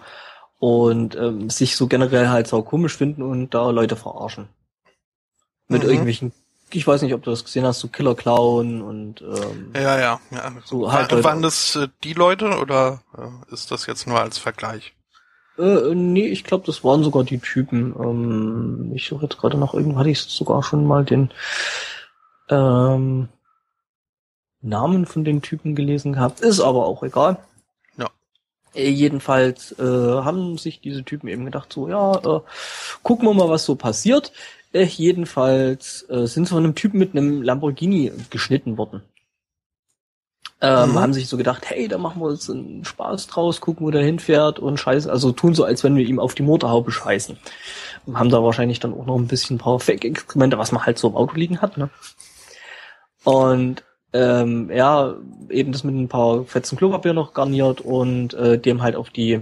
und ähm, sich so generell halt sau komisch finden und da Leute verarschen. Mit mhm. irgendwelchen, ich weiß nicht, ob du das gesehen hast, so Killer Clown und ähm, ja, ja, ja. So halt War, waren das äh, die Leute oder äh, ist das jetzt nur als Vergleich? Äh, nee, ich glaube, das waren sogar die Typen. Ähm, ich suche jetzt gerade noch irgendwo, hatte ich sogar schon mal den ähm, Namen von den Typen gelesen gehabt. Ist aber auch egal. Äh, jedenfalls äh, haben sich diese Typen eben gedacht, so ja, äh, gucken wir mal, was so passiert. Äh, jedenfalls äh, sind sie von einem Typen mit einem Lamborghini geschnitten worden. Ähm, mhm. Haben sich so gedacht, hey, da machen wir uns einen Spaß draus, gucken, wo der hinfährt und scheißen, also tun so, als wenn wir ihm auf die Motorhaube scheißen. Und haben da wahrscheinlich dann auch noch ein bisschen ein paar Fake-Exkremente, was man halt so im Auto liegen hat, ne? Und ähm, ja, eben das mit ein paar fetzen Klopapier noch garniert und äh, dem halt auf die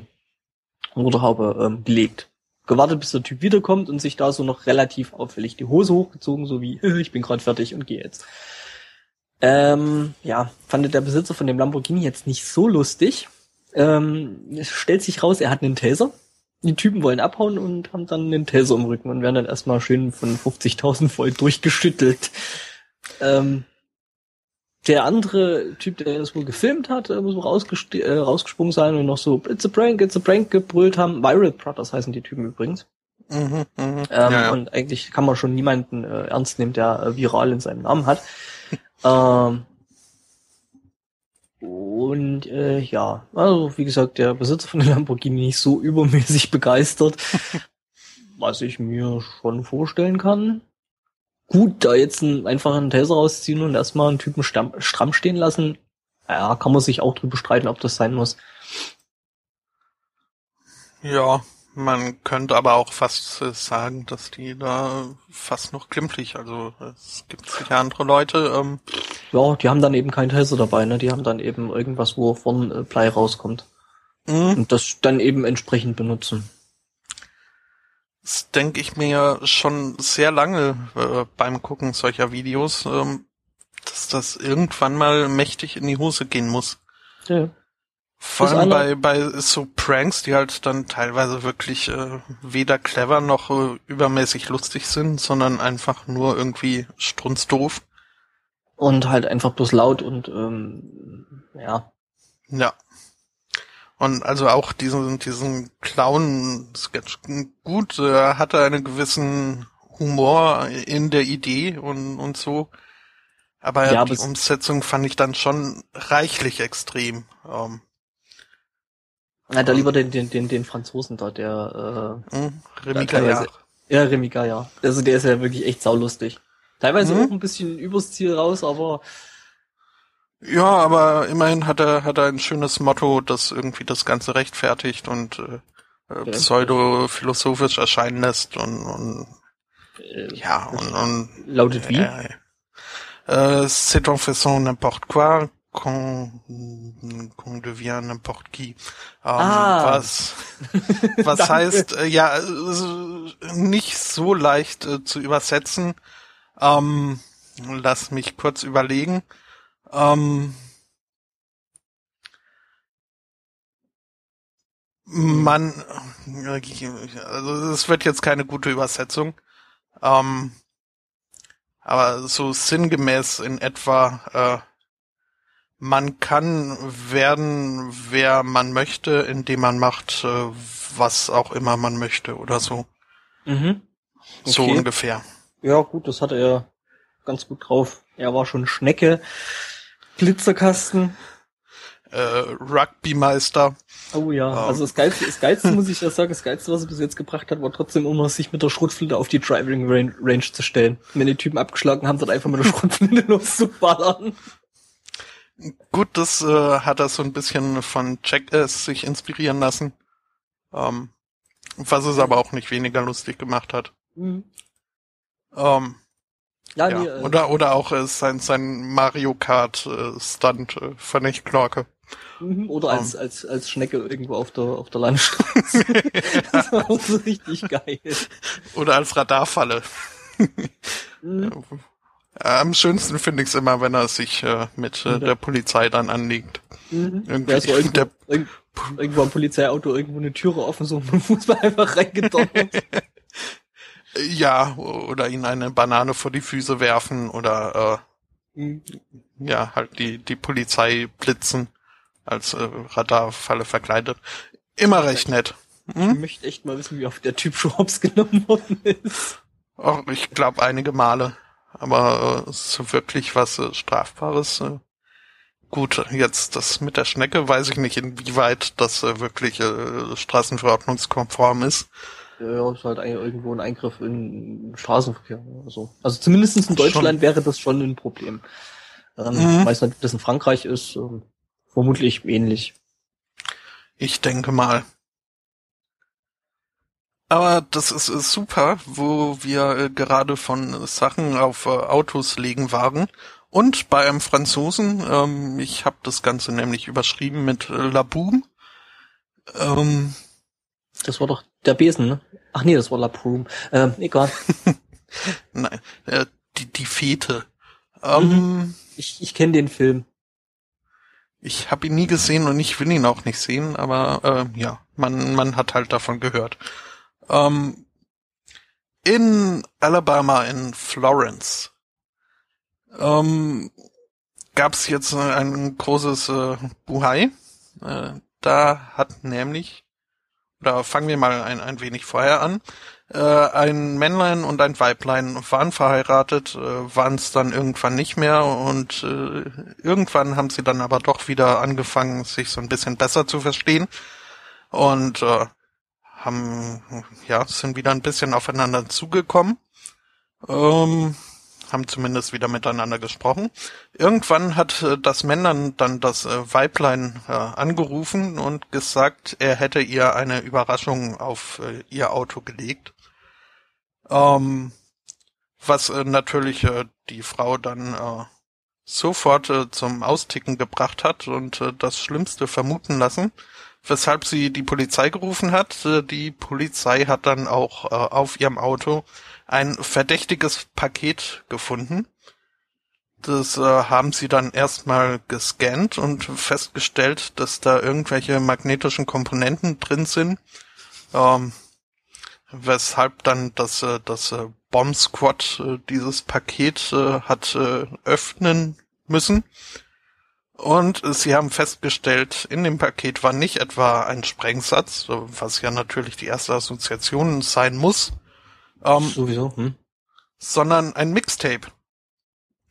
Motorhaube ähm, gelegt. Gewartet, bis der Typ wiederkommt und sich da so noch relativ auffällig die Hose hochgezogen, so wie, ich bin gerade fertig und gehe jetzt. Ähm, ja, fand der Besitzer von dem Lamborghini jetzt nicht so lustig. Ähm, es stellt sich raus, er hat einen Taser. Die Typen wollen abhauen und haben dann einen Taser im Rücken und werden dann erstmal schön von 50.000 Volt durchgeschüttelt. Ähm, der andere Typ, der das wohl gefilmt hat, muss wohl äh, rausgesprungen sein und noch so It's a prank, it's a prank gebrüllt haben. Viral Brothers heißen die Typen übrigens. Mhm, mh. ähm, ja, ja. Und eigentlich kann man schon niemanden äh, ernst nehmen, der äh, viral in seinem Namen hat. ähm, und äh, ja, also wie gesagt, der Besitzer von der Lamborghini nicht so übermäßig begeistert, was ich mir schon vorstellen kann gut, da jetzt einen einfachen Taser rausziehen und erstmal einen Typen stramm stehen lassen, ja, kann man sich auch drüber streiten, ob das sein muss. Ja, man könnte aber auch fast äh, sagen, dass die da fast noch glimpflich, also es gibt sicher andere Leute. Ähm ja, die haben dann eben keinen Taser dabei, ne? Die haben dann eben irgendwas, wo vorne äh, Blei rauskommt. Mhm. Und das dann eben entsprechend benutzen. Das denke ich mir schon sehr lange äh, beim Gucken solcher Videos, ähm, dass das irgendwann mal mächtig in die Hose gehen muss. Ja. Vor allem bei, bei so Pranks, die halt dann teilweise wirklich äh, weder clever noch äh, übermäßig lustig sind, sondern einfach nur irgendwie strunzdoof. Und halt einfach bloß laut und ähm, ja. Ja. Und also auch diesen, diesen Clown-Sketch. Gut, er hatte einen gewissen Humor in der Idee und, und so. Aber Ja, die Umsetzung fand ich dann schon reichlich extrem. Ähm, Na, da lieber den, den, den, den Franzosen da, der hm, Remy Gaillard. äh, ja, Remy ja. Also der ist ja wirklich echt saulustig. Teilweise Mhm. auch ein bisschen übers Ziel raus, aber Ja, aber immerhin hat er, hat er ein schönes Motto, das irgendwie das Ganze rechtfertigt und äh, äh, Okay. pseudo-philosophisch erscheinen lässt und, und äh, ja, und, und lautet wie? Äh, äh, c'est en faisant n'importe quoi qu'on qu'on devient n'importe qui. Ähm, Ah. Was, was heißt, äh, ja, äh, nicht so leicht äh, zu übersetzen. Ähm, lass mich kurz überlegen. Ähm, man, also es wird jetzt keine gute Übersetzung. Ähm, aber so sinngemäß in etwa, äh, man kann werden, wer man möchte, indem man macht, äh, was auch immer man möchte oder so. Mhm. So Okay. ungefähr. Ja, gut, das hatte er ganz gut drauf. Er war schon Schnecke, Glitzerkasten. Äh, Rugbymeister. Oh ja, Ähm. also das Geilste, das Geilste muss ich ja sagen, das Geilste, was er bis jetzt gebracht hat, war trotzdem immer, sich mit der Schrotflinte auf die Driving Range, Range zu stellen. Wenn die Typen abgeschlagen haben, dann einfach mit der Schrotflinte loszuballern. Gut, das äh, hat er so ein bisschen von Jackass sich inspirieren lassen. Ähm, was es aber auch nicht weniger lustig gemacht hat. Mhm. Ähm, Ja, ja. nee, äh, Oder, oder auch äh, sein, sein Mario Kart äh, Stunt äh, fand ich knorke. mhm, oder als, als, als Schnecke irgendwo auf der, auf der Landstraße. das war auch so richtig geil. Oder als Radarfalle. Mhm. Am schönsten finde ich es immer, wenn er sich äh, mit äh, Ja. der Polizei dann anlegt. Mhm. Irgendwie Ja, so irgendwo, der- irgend, irgendwo am Polizeiauto irgendwo eine Türe offen, so mit dem Fußball einfach reingedonnert. Ja, oder ihn eine Banane vor die Füße werfen oder Mhm. äh, ja, halt die, die Polizei blitzen als äh, Radarfalle verkleidet. Immer recht nett. Ich Hm? möchte echt mal wissen, wie oft der Typ schon hops genommen worden ist. Auch ich glaube einige Male. Aber äh, so wirklich was äh, Strafbares. Äh, gut, jetzt das mit der Schnecke weiß ich nicht, inwieweit das äh, wirklich äh, straßenverordnungskonform ist. Ja, ist halt ein- irgendwo ein Eingriff in Straßenverkehr oder so. Also zumindest in Deutschland wäre das schon ein Problem. Ähm, Mhm. Ich weiß nicht, ob das in Frankreich ist. Ähm, vermutlich ähnlich. Ich denke mal. Aber das ist super, wo wir äh, gerade von Sachen auf äh, Autos legen waren. Und bei einem Franzosen, ähm, ich habe das Ganze nämlich überschrieben mit Laboom. Ähm, Das war doch der Besen, ne? Ach nee, das war La Prume. Ähm, egal. nein, äh, die, die Fete. Ähm, Ich, ich kenne den Film. Ich habe ihn nie gesehen und ich will ihn auch nicht sehen, aber äh, ja, man, man hat halt davon gehört. Ähm, in Alabama, in Florence, ähm, gab es jetzt ein großes äh, Buhai. Äh, da hat nämlich, oder fangen wir mal ein, ein wenig vorher an, äh, ein Männlein und ein Weiblein waren verheiratet, äh, waren es dann irgendwann nicht mehr und äh, irgendwann haben sie dann aber doch wieder angefangen, sich so ein bisschen besser zu verstehen und äh, haben, ja, sind wieder ein bisschen aufeinander zugekommen, ähm, haben zumindest wieder miteinander gesprochen. Irgendwann hat äh, das Männlein dann das äh, Weiblein äh, angerufen und gesagt, er hätte ihr eine Überraschung auf äh, ihr Auto gelegt. Ähm, was äh, natürlich äh, die Frau dann äh, sofort äh, zum Austicken gebracht hat und äh, das Schlimmste vermuten lassen. weshalb sie die Polizei gerufen hat. Äh, die Polizei hat dann auch äh, auf ihrem Auto ein verdächtiges Paket gefunden. Das äh, haben sie dann erstmal gescannt und festgestellt, dass da irgendwelche magnetischen Komponenten drin sind. Ähm, weshalb dann das, äh, das äh, Bomb Squad äh, dieses Paket äh, hat äh, öffnen müssen. Und sie haben festgestellt, in dem Paket war nicht etwa ein Sprengsatz, was ja natürlich die erste Assoziation sein muss. Ähm, Sowieso, hm? Sondern ein Mixtape.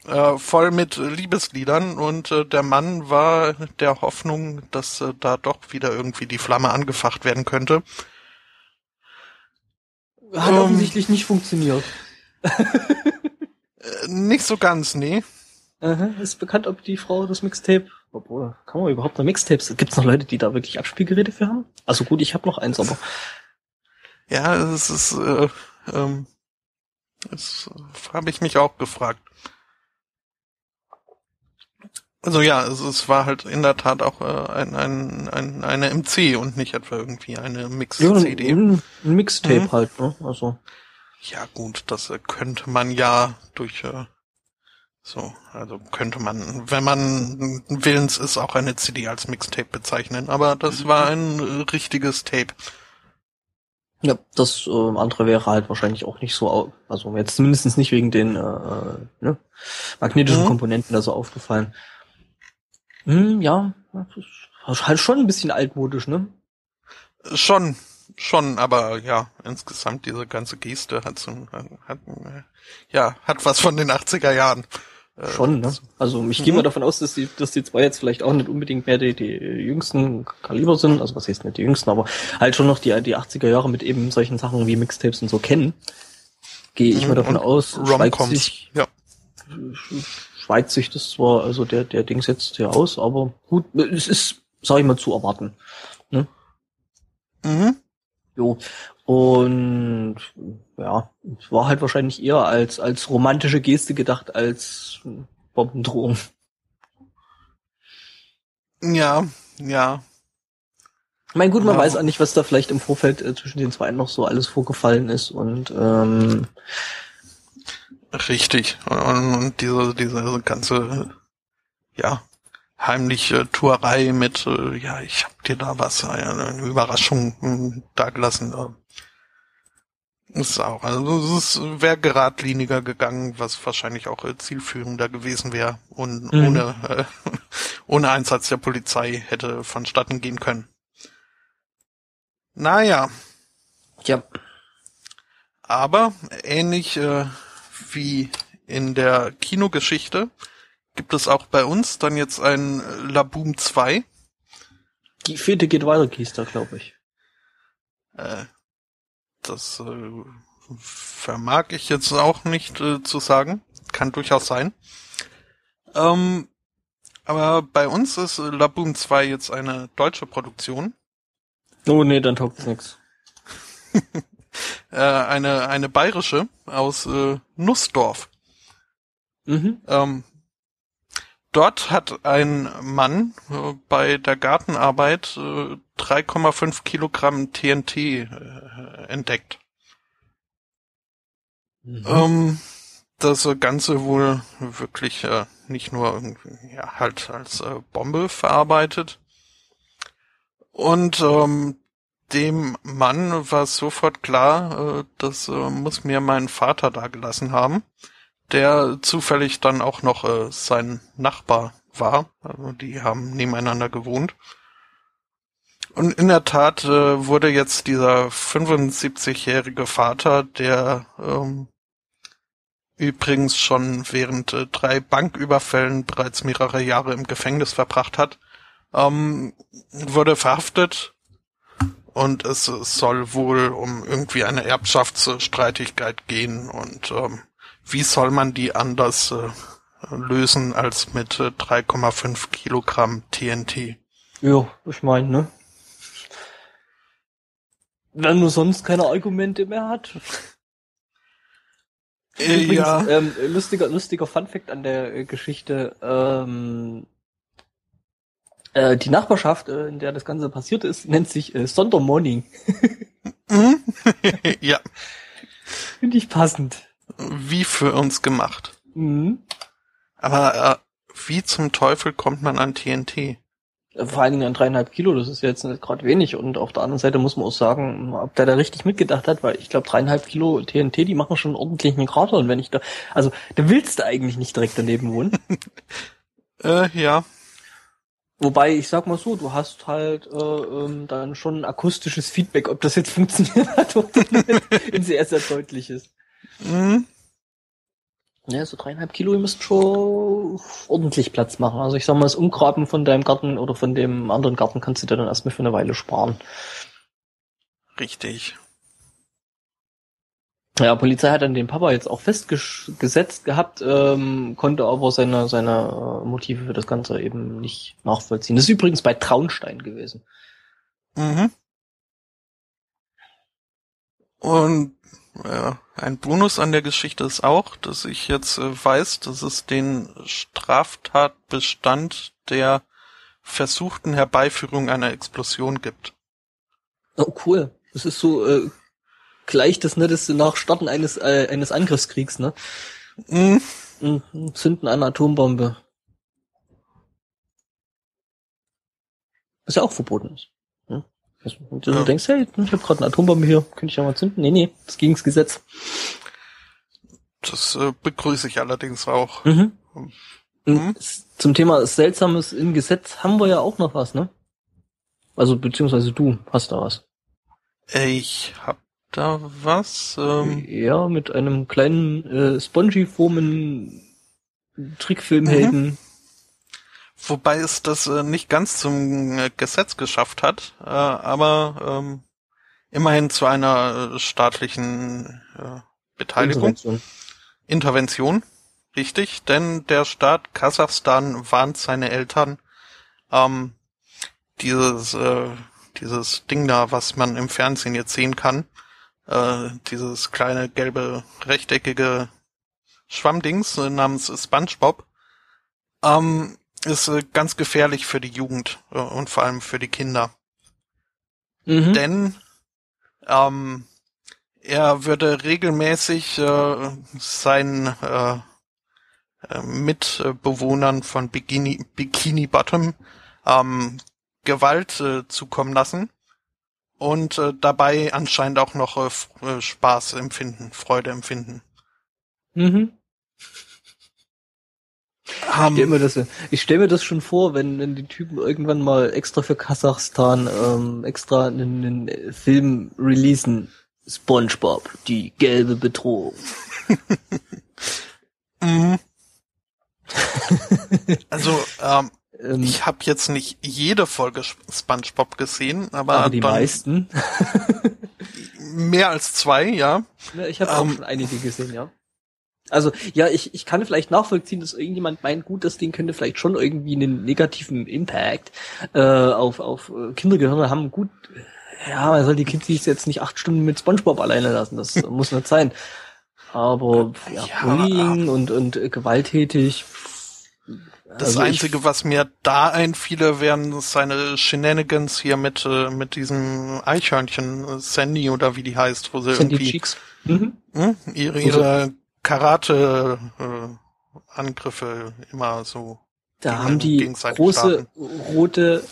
Äh, voll mit Liebesliedern und äh, der Mann war der Hoffnung, dass äh, da doch wieder irgendwie die Flamme angefacht werden könnte. Hat um, offensichtlich nicht funktioniert. Äh, nicht so ganz, nee. Aha, ist bekannt, ob die Frau das Mixtape, obwohl, kann man überhaupt noch Mixtapes, gibt es noch Leute, die da wirklich Abspielgeräte für haben? Also gut, ich habe noch eins, aber. Ja, es ist, äh, ähm, das habe ich mich auch gefragt. Also ja, es, es war halt in der Tat auch äh, ein, ein, ein, eine MC und nicht etwa irgendwie eine Mix-CD. Ja, ein, ein Mixtape mhm. halt, ne? Also. Ja gut, das äh, könnte man ja durch äh, so, also könnte man, wenn man willens ist, auch eine CD als Mixtape bezeichnen. Aber das war ein äh, richtiges Tape. Ja, das äh, andere wäre halt wahrscheinlich auch nicht so, also jetzt zumindest nicht wegen den äh, äh ne, magnetischen mhm. Komponenten da so aufgefallen. Hm, ja, halt schon ein bisschen altmodisch, ne? Schon, schon, aber ja, insgesamt diese ganze Geste hat so, hat, ja, hat was von den 80er Jahren. Äh, Schon, ne? Also ich mhm. gehe mal davon aus, dass die, dass die zwei jetzt vielleicht auch nicht unbedingt mehr die, die jüngsten Kaliber sind, also was heißt nicht die jüngsten, aber halt schon noch die, die 80er Jahre mit eben solchen Sachen wie Mixtapes und so kennen. Gehe ich mhm, mal davon aus, schweigt sich, ja. schweigt sich das zwar, also der, der Dings jetzt hier aus, aber gut, es ist, sag ich mal, zu erwarten. Ne? Mhm. Jo. Und ja, war halt wahrscheinlich eher als, als romantische Geste gedacht als Bombendrohung. Ja, ja. Ich meine, gut, man ja. weiß auch nicht, was da vielleicht im Vorfeld äh, zwischen den zwei noch so alles vorgefallen ist und ähm, Richtig. Und, und diese, diese ganze, ja, heimliche Tuerei mit, äh, ja, ich hab dir da was, äh, eine Überraschung äh, dagelassen. Äh, ist auch, also es wäre geradliniger gegangen, was wahrscheinlich auch äh, zielführender gewesen wäre und mhm. ohne, äh, ohne Einsatz der Polizei hätte vonstatten gehen können. Naja. Ja. Aber ähnlich äh, wie in der Kinogeschichte gibt es auch bei uns dann jetzt ein Laboom 2. Die vierte geht weiter, Kiester, glaube ich. Äh, das äh, vermag ich jetzt auch nicht äh, zu sagen. Kann durchaus sein. Ähm, aber bei uns ist Laboom 2 jetzt eine deutsche Produktion. Oh nee, dann taugt es nix. äh, eine, eine bayerische aus äh, Nussdorf. Mhm. Ähm, dort hat ein Mann äh, bei der Gartenarbeit äh, 3,5 Kilogramm TNT äh, entdeckt. Mhm. Ähm, das Ganze wohl wirklich äh, nicht nur irgendwie, ja, halt als äh, Bombe verarbeitet. Und ähm, dem Mann war sofort klar, äh, das muss mir mein Vater da gelassen haben der zufällig dann auch noch äh, sein Nachbar war. Also die haben nebeneinander gewohnt. Und in der Tat äh, wurde jetzt dieser 75-jährige Vater, der ähm, übrigens schon während äh, drei Banküberfällen bereits mehrere Jahre im Gefängnis verbracht hat, ähm, wurde verhaftet und es soll wohl um irgendwie eine Erbschaftsstreitigkeit gehen und ähm, wie soll man die anders äh, lösen als mit äh, 3,5 Kilogramm TNT? Ja, ich meine, ne? Wenn man sonst keine Argumente mehr hat. Äh, Übrigens, ja. Ähm, lustiger, lustiger Funfact an der äh, Geschichte. Ähm, Äh, die Nachbarschaft, äh, in der das Ganze passiert ist, nennt sich äh, Sondermorning. Mhm. ja, Finde ich passend. Wie für uns gemacht. Mhm. Aber äh, wie zum Teufel kommt man an TNT? Vor allen Dingen an dreieinhalb Kilo, das ist jetzt nicht gerade wenig. Und auf der anderen Seite muss man auch sagen, ob der da richtig mitgedacht hat, weil ich glaube, dreieinhalb Kilo TNT, die machen schon ordentlich einen Krater. Und wenn ich da, also da willst du eigentlich nicht direkt daneben wohnen. Äh, ja, Wobei, ich sag mal so, du hast halt äh, ähm, dann schon ein akustisches Feedback, ob das jetzt funktioniert hat oder nicht, ein sehr, sehr deutliches. Mhm. Ja, so dreieinhalb Kilo, ihr müsst schon ordentlich Platz machen. Also ich sag mal, das Umgraben von deinem Garten oder von dem anderen Garten kannst du dir dann erstmal für eine Weile sparen. richtig. Ja, Polizei hat dann den Papa jetzt auch festgesetzt gehabt, ähm, konnte aber seine, seine äh, Motive für das Ganze eben nicht nachvollziehen. Das ist übrigens bei Traunstein gewesen. Mhm. Und äh, ein Bonus an der Geschichte ist auch, dass ich jetzt äh, weiß, dass es den Straftatbestand der versuchten Herbeiführung einer Explosion gibt. Oh, cool. Das ist so äh, gleich das, ne, das nach Starten eines, äh, eines Angriffskriegs, ne? Mhm. Mhm. Zünden einer Atombombe. Was ja auch verboten ist. Also, du Ja. denkst, hey, ich habe gerade eine Atombombe hier, könnte ich ja mal zünden? Nee, nee, das gegen's Gesetz. Das äh, begrüße ich allerdings auch. Mhm. Mhm. Und Zum Thema Seltsames im Gesetz haben wir ja auch noch was, ne? Also beziehungsweise du hast da was. Ich hab da was. Ähm, Ja, mit einem kleinen äh, Spongy-Formen Trickfilmhelden. Wobei es das äh, nicht ganz zum äh, Gesetz geschafft hat, äh, aber ähm, immerhin zu einer äh, staatlichen äh, Beteiligung, Intervention. Intervention, richtig, denn der Staat Kasachstan warnt seine Eltern, ähm, dieses, äh, dieses Ding da, was man im Fernsehen jetzt sehen kann, dieses kleine gelbe rechteckige Schwammdings namens SpongeBob, ähm, ist äh, ganz gefährlich für die Jugend äh, und vor allem für die Kinder. Mhm. Denn ähm, er würde regelmäßig äh, seinen äh, äh, Mitbewohnern von Bikini, Bikini Bottom ähm, Gewalt äh, zukommen lassen und äh, dabei anscheinend auch noch äh, äh, Spaß empfinden, Freude empfinden. Mhm. Ich Ähm, stell mir das, ich stell mir das schon vor, wenn, wenn die Typen irgendwann mal extra für Kasachstan ähm, extra einen, einen Film releasen. SpongeBob, die gelbe Bedrohung. mhm. also ähm, Ähm, ich habe jetzt nicht jede Folge SpongeBob gesehen, aber, aber die dann meisten. mehr als zwei, ja. Ich habe auch Ähm, schon einige gesehen, ja. Also, ja, ich, ich kann vielleicht nachvollziehen, dass irgendjemand meint, gut, das Ding könnte vielleicht schon irgendwie einen negativen Impact äh, auf, auf äh, Kindergehirne haben. Gut, ja, man soll die Kids jetzt nicht acht Stunden mit Spongebob alleine lassen, das muss nicht sein. Aber ja, Ja, Bullying und, und äh, gewalttätig. Das also ich- Einzige, was mir da einfiele, wären seine Shenanigans hier mit, äh, mit diesem Eichhörnchen, äh, Sandy oder wie die heißt, wo sie die irgendwie Cheeks. Mhm. hm, ihre, ihre Karate-Angriffe immer so. Da gegen- haben die große starten. rote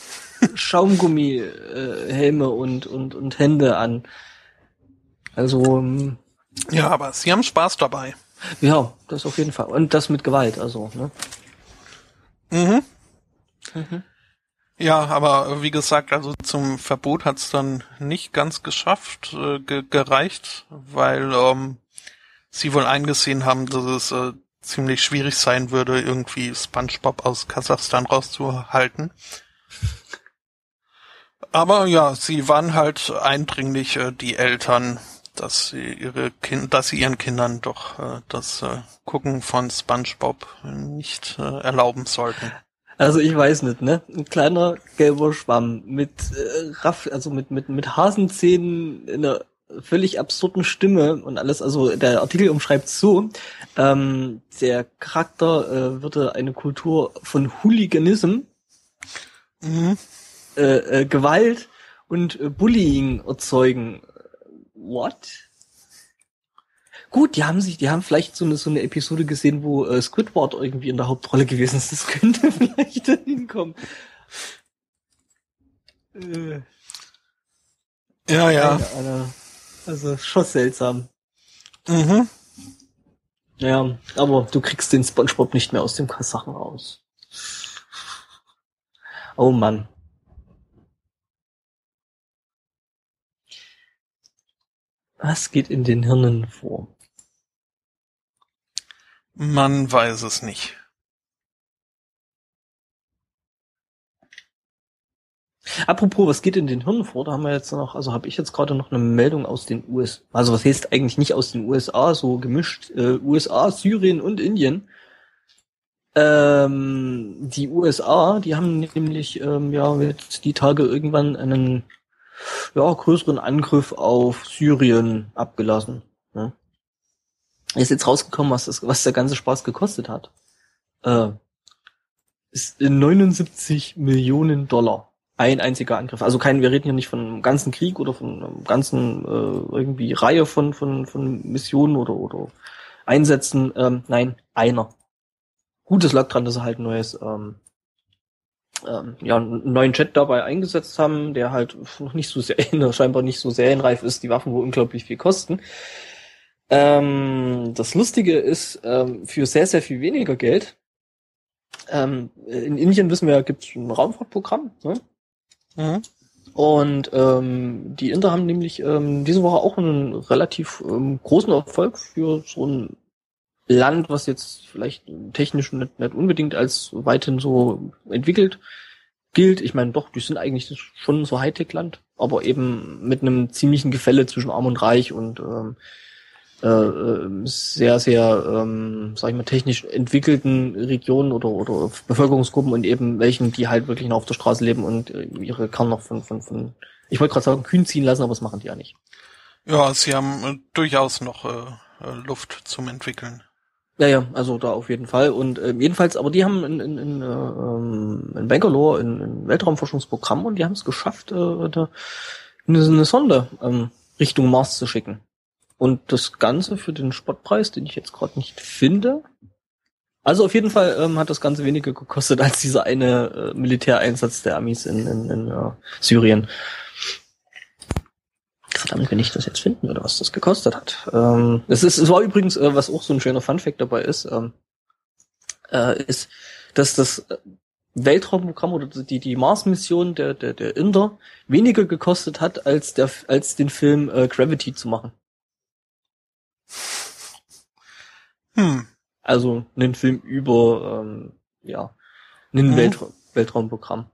Schaumgummi-Helme und, und, und Hände an. Also, ähm, Ja, aber sie haben Spaß dabei. ja, das auf jeden Fall. Und das mit Gewalt, also, ne? Mhm. Mhm. Ja, aber äh, wie gesagt, also zum Verbot hat's dann nicht ganz geschafft, äh, ge gereicht, weil ähm, sie wohl eingesehen haben, dass es äh, ziemlich schwierig sein würde, irgendwie SpongeBob aus Kasachstan rauszuhalten. Aber ja, sie waren halt eindringlich äh, die Eltern, dass sie ihre kind dass sie ihren Kindern doch äh, das äh, Gucken von SpongeBob nicht äh, erlauben sollten. Also ich weiß nicht, ne? Ein kleiner gelber Schwamm mit äh, Raff, also mit mit mit Hasenzähnen in einer völlig absurden Stimme und alles. Also der Artikel umschreibt so: ähm, Der Charakter äh, würde eine Kultur von Hooliganism Mhm. äh, äh, Gewalt und äh, Bullying erzeugen. What? Gut, die haben sich, die haben vielleicht so eine so eine Episode gesehen, wo äh, Squidward irgendwie in der Hauptrolle gewesen ist. Das könnte vielleicht hinkommen. Äh, Ja, ja. keine Ahnung. Also schon seltsam. Mhm. Ja, aber du kriegst den SpongeBob nicht mehr aus dem Kasachen raus. Oh Mann. Was geht in den Hirnen vor? Man weiß es nicht. Apropos, was geht in den Hirnen vor? Da haben wir jetzt noch, also habe ich jetzt gerade noch eine Meldung aus den USA. Also was heißt eigentlich nicht aus den USA, so gemischt äh, USA, Syrien und Indien. Ähm, die USA, die haben nämlich ähm, ja jetzt die Tage irgendwann einen ja, größeren Angriff auf Syrien abgelassen. Ne? Ist jetzt rausgekommen, was, das, was der ganze Spaß gekostet hat. Äh, ist 79 Millionen Dollar. Ein einziger Angriff. Also kein, wir reden hier nicht von einem ganzen Krieg oder von einer ganzen äh, irgendwie Reihe von, von, von Missionen oder, oder Einsätzen. Ähm, nein, einer. Gutes lag dran, dass sie halt ein neues ähm, ähm, ja, einen neuen Jet dabei eingesetzt haben, der halt noch nicht so sehr, scheinbar nicht so serienreif ist, die Waffen wohl unglaublich viel kosten. Ähm, das Lustige ist, ähm, für sehr, sehr viel weniger Geld, ähm, in Indien wissen wir, gibt es ein Raumfahrtprogramm, ne? Mhm. Und ähm, die Inder haben nämlich ähm, diese Woche auch einen relativ ähm, großen Erfolg für so ein Land, was jetzt vielleicht technisch nicht, nicht unbedingt als weithin so entwickelt gilt. Ich meine, doch, die sind eigentlich schon so Hightech-Land, aber eben mit einem ziemlichen Gefälle zwischen Arm und Reich und ähm, äh, äh, sehr, sehr, ähm, sag ich mal, technisch entwickelten Regionen oder, oder Bevölkerungsgruppen und eben welchen, die halt wirklich noch auf der Straße leben und äh, ihre Kern noch von, von, von ich wollte gerade sagen, kühn ziehen lassen, aber das machen die ja nicht. Ja, sie haben äh, durchaus noch äh, äh, Luft zum Entwickeln. Ja, ja, also da auf jeden Fall. Und äh, jedenfalls, aber die haben in, in, in, äh, ähm, in Bangalore ein, ein Weltraumforschungsprogramm und die haben es geschafft, äh, eine, eine Sonde ähm, Richtung Mars zu schicken. Und das Ganze für den Spottpreis, den ich jetzt gerade nicht finde. Also auf jeden Fall ähm, hat das Ganze weniger gekostet als dieser eine äh, Militäreinsatz der Amis in, in, in uh, Syrien. Verdammt, wenn ich das jetzt finden würde, was das gekostet hat. Ähm, es, ist, es war übrigens, äh, was auch so ein schöner Funfact dabei ist, ähm, äh, ist, dass das Weltraumprogramm oder die, die Mars-Mission der, der, der Inder weniger gekostet hat, als, der, als den Film äh, Gravity zu machen. Hm. Also einen Film über, ähm, ja, ein Mhm. Weltra Weltraumprogramm.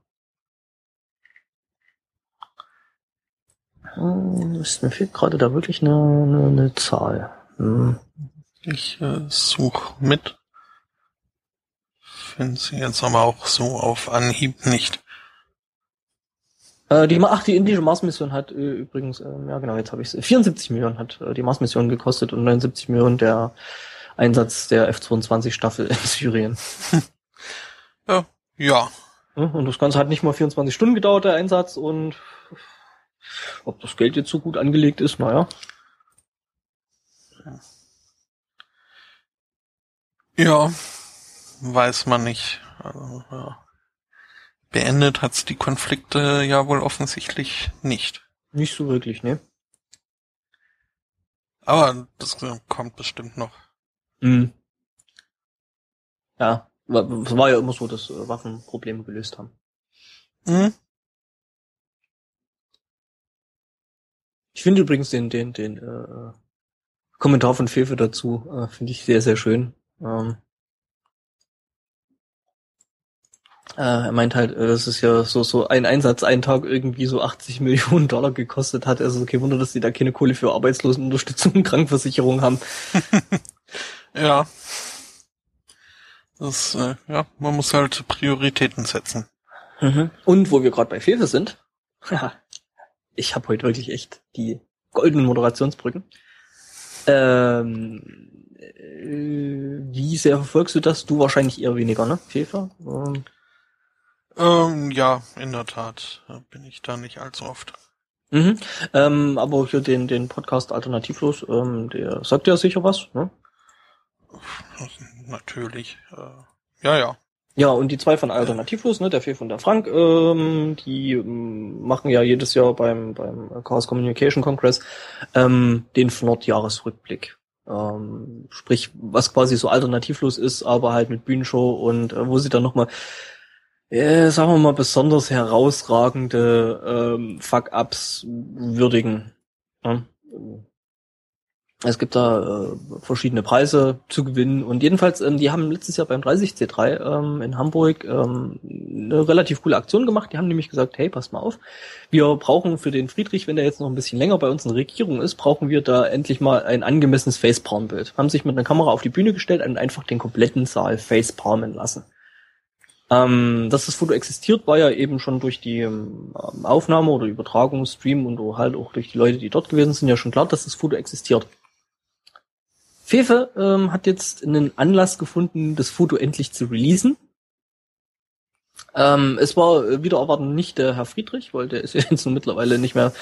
Hm, ist- Mir fehlt gerade da wirklich eine, eine, eine Zahl. Hm. Ich äh, suche mit. Finde sie jetzt aber auch so auf Anhieb nicht. Äh, die, ach, die indische Mars-Mission hat äh, übrigens, äh, ja genau, jetzt habe ich 74 Millionen hat äh, die Mars-Mission gekostet und 79 Millionen der Einsatz der F-22-Staffel in Syrien. Ja, ja. Ja, Und das Ganze hat nicht mal 24 Stunden gedauert, der Einsatz, und ob das Geld jetzt so gut angelegt ist, naja. Ja, weiß man nicht. Also, ja. Beendet hat's die Konflikte ja wohl offensichtlich nicht. Nicht so wirklich, ne? Aber das kommt bestimmt noch. Mhm. Ja, es war ja immer so, dass äh, Waffen Probleme gelöst haben. Hm? Ich finde übrigens den, den, den äh, Kommentar von Fefe dazu, äh, finde ich sehr, sehr schön. Ähm, äh, er meint halt, äh, das ist ja so, so ein Einsatz, einen Tag irgendwie so 80 Millionen Dollar gekostet hat. Also okay, Wunder, dass die da keine Kohle für Arbeitslosenunterstützung und Krankenversicherung haben. Ja. Das, äh, ja, man muss halt Prioritäten setzen. Mhm. Und wo wir gerade bei Fefe sind, ich habe heute wirklich echt die goldenen Moderationsbrücken. Ähm, äh, wie sehr verfolgst du das? Du wahrscheinlich eher weniger, ne? Fefe? Ähm, Ähm, ja, in der Tat bin ich da nicht allzu oft. Mhm. Ähm, aber für den, den Podcast Alternativlos, ähm, der sagt ja sicher was, ne? Natürlich. Äh, ja, ja. Ja, und die zwei von Alternativlos, ne, der Phil und der Frank, ähm, die ähm, machen ja jedes Jahr beim, beim Chaos Communication Congress ähm, den Fnord-Jahresrückblick. Ähm, sprich, was quasi so alternativlos ist, aber halt mit Bühnenshow und äh, wo sie dann nochmal, äh, sagen wir mal, besonders herausragende ähm, Fuck-Ups würdigen. Ja? Es gibt da äh, verschiedene Preise zu gewinnen und jedenfalls, ähm, die haben letztes Jahr beim 30C3 ähm, in Hamburg ähm, eine relativ coole Aktion gemacht. Die haben nämlich gesagt, hey, passt mal auf, wir brauchen für den Friedrich, wenn der jetzt noch ein bisschen länger bei uns in der Regierung ist, brauchen wir da endlich mal ein angemessenes Facepalm-Bild. Haben sich mit einer Kamera auf die Bühne gestellt und einfach den kompletten Saal facepalmen lassen. Ähm, dass das Foto existiert, war ja eben schon durch die ähm, Aufnahme oder Übertragung, Stream und halt auch durch die Leute, die dort gewesen sind, ja schon klar, dass das Foto existiert. Fefe ähm, hat jetzt einen Anlass gefunden, das Foto endlich zu releasen. Ähm, es war wieder erwarten nicht der Herr Friedrich, weil der ist ja jetzt mittlerweile nicht mehr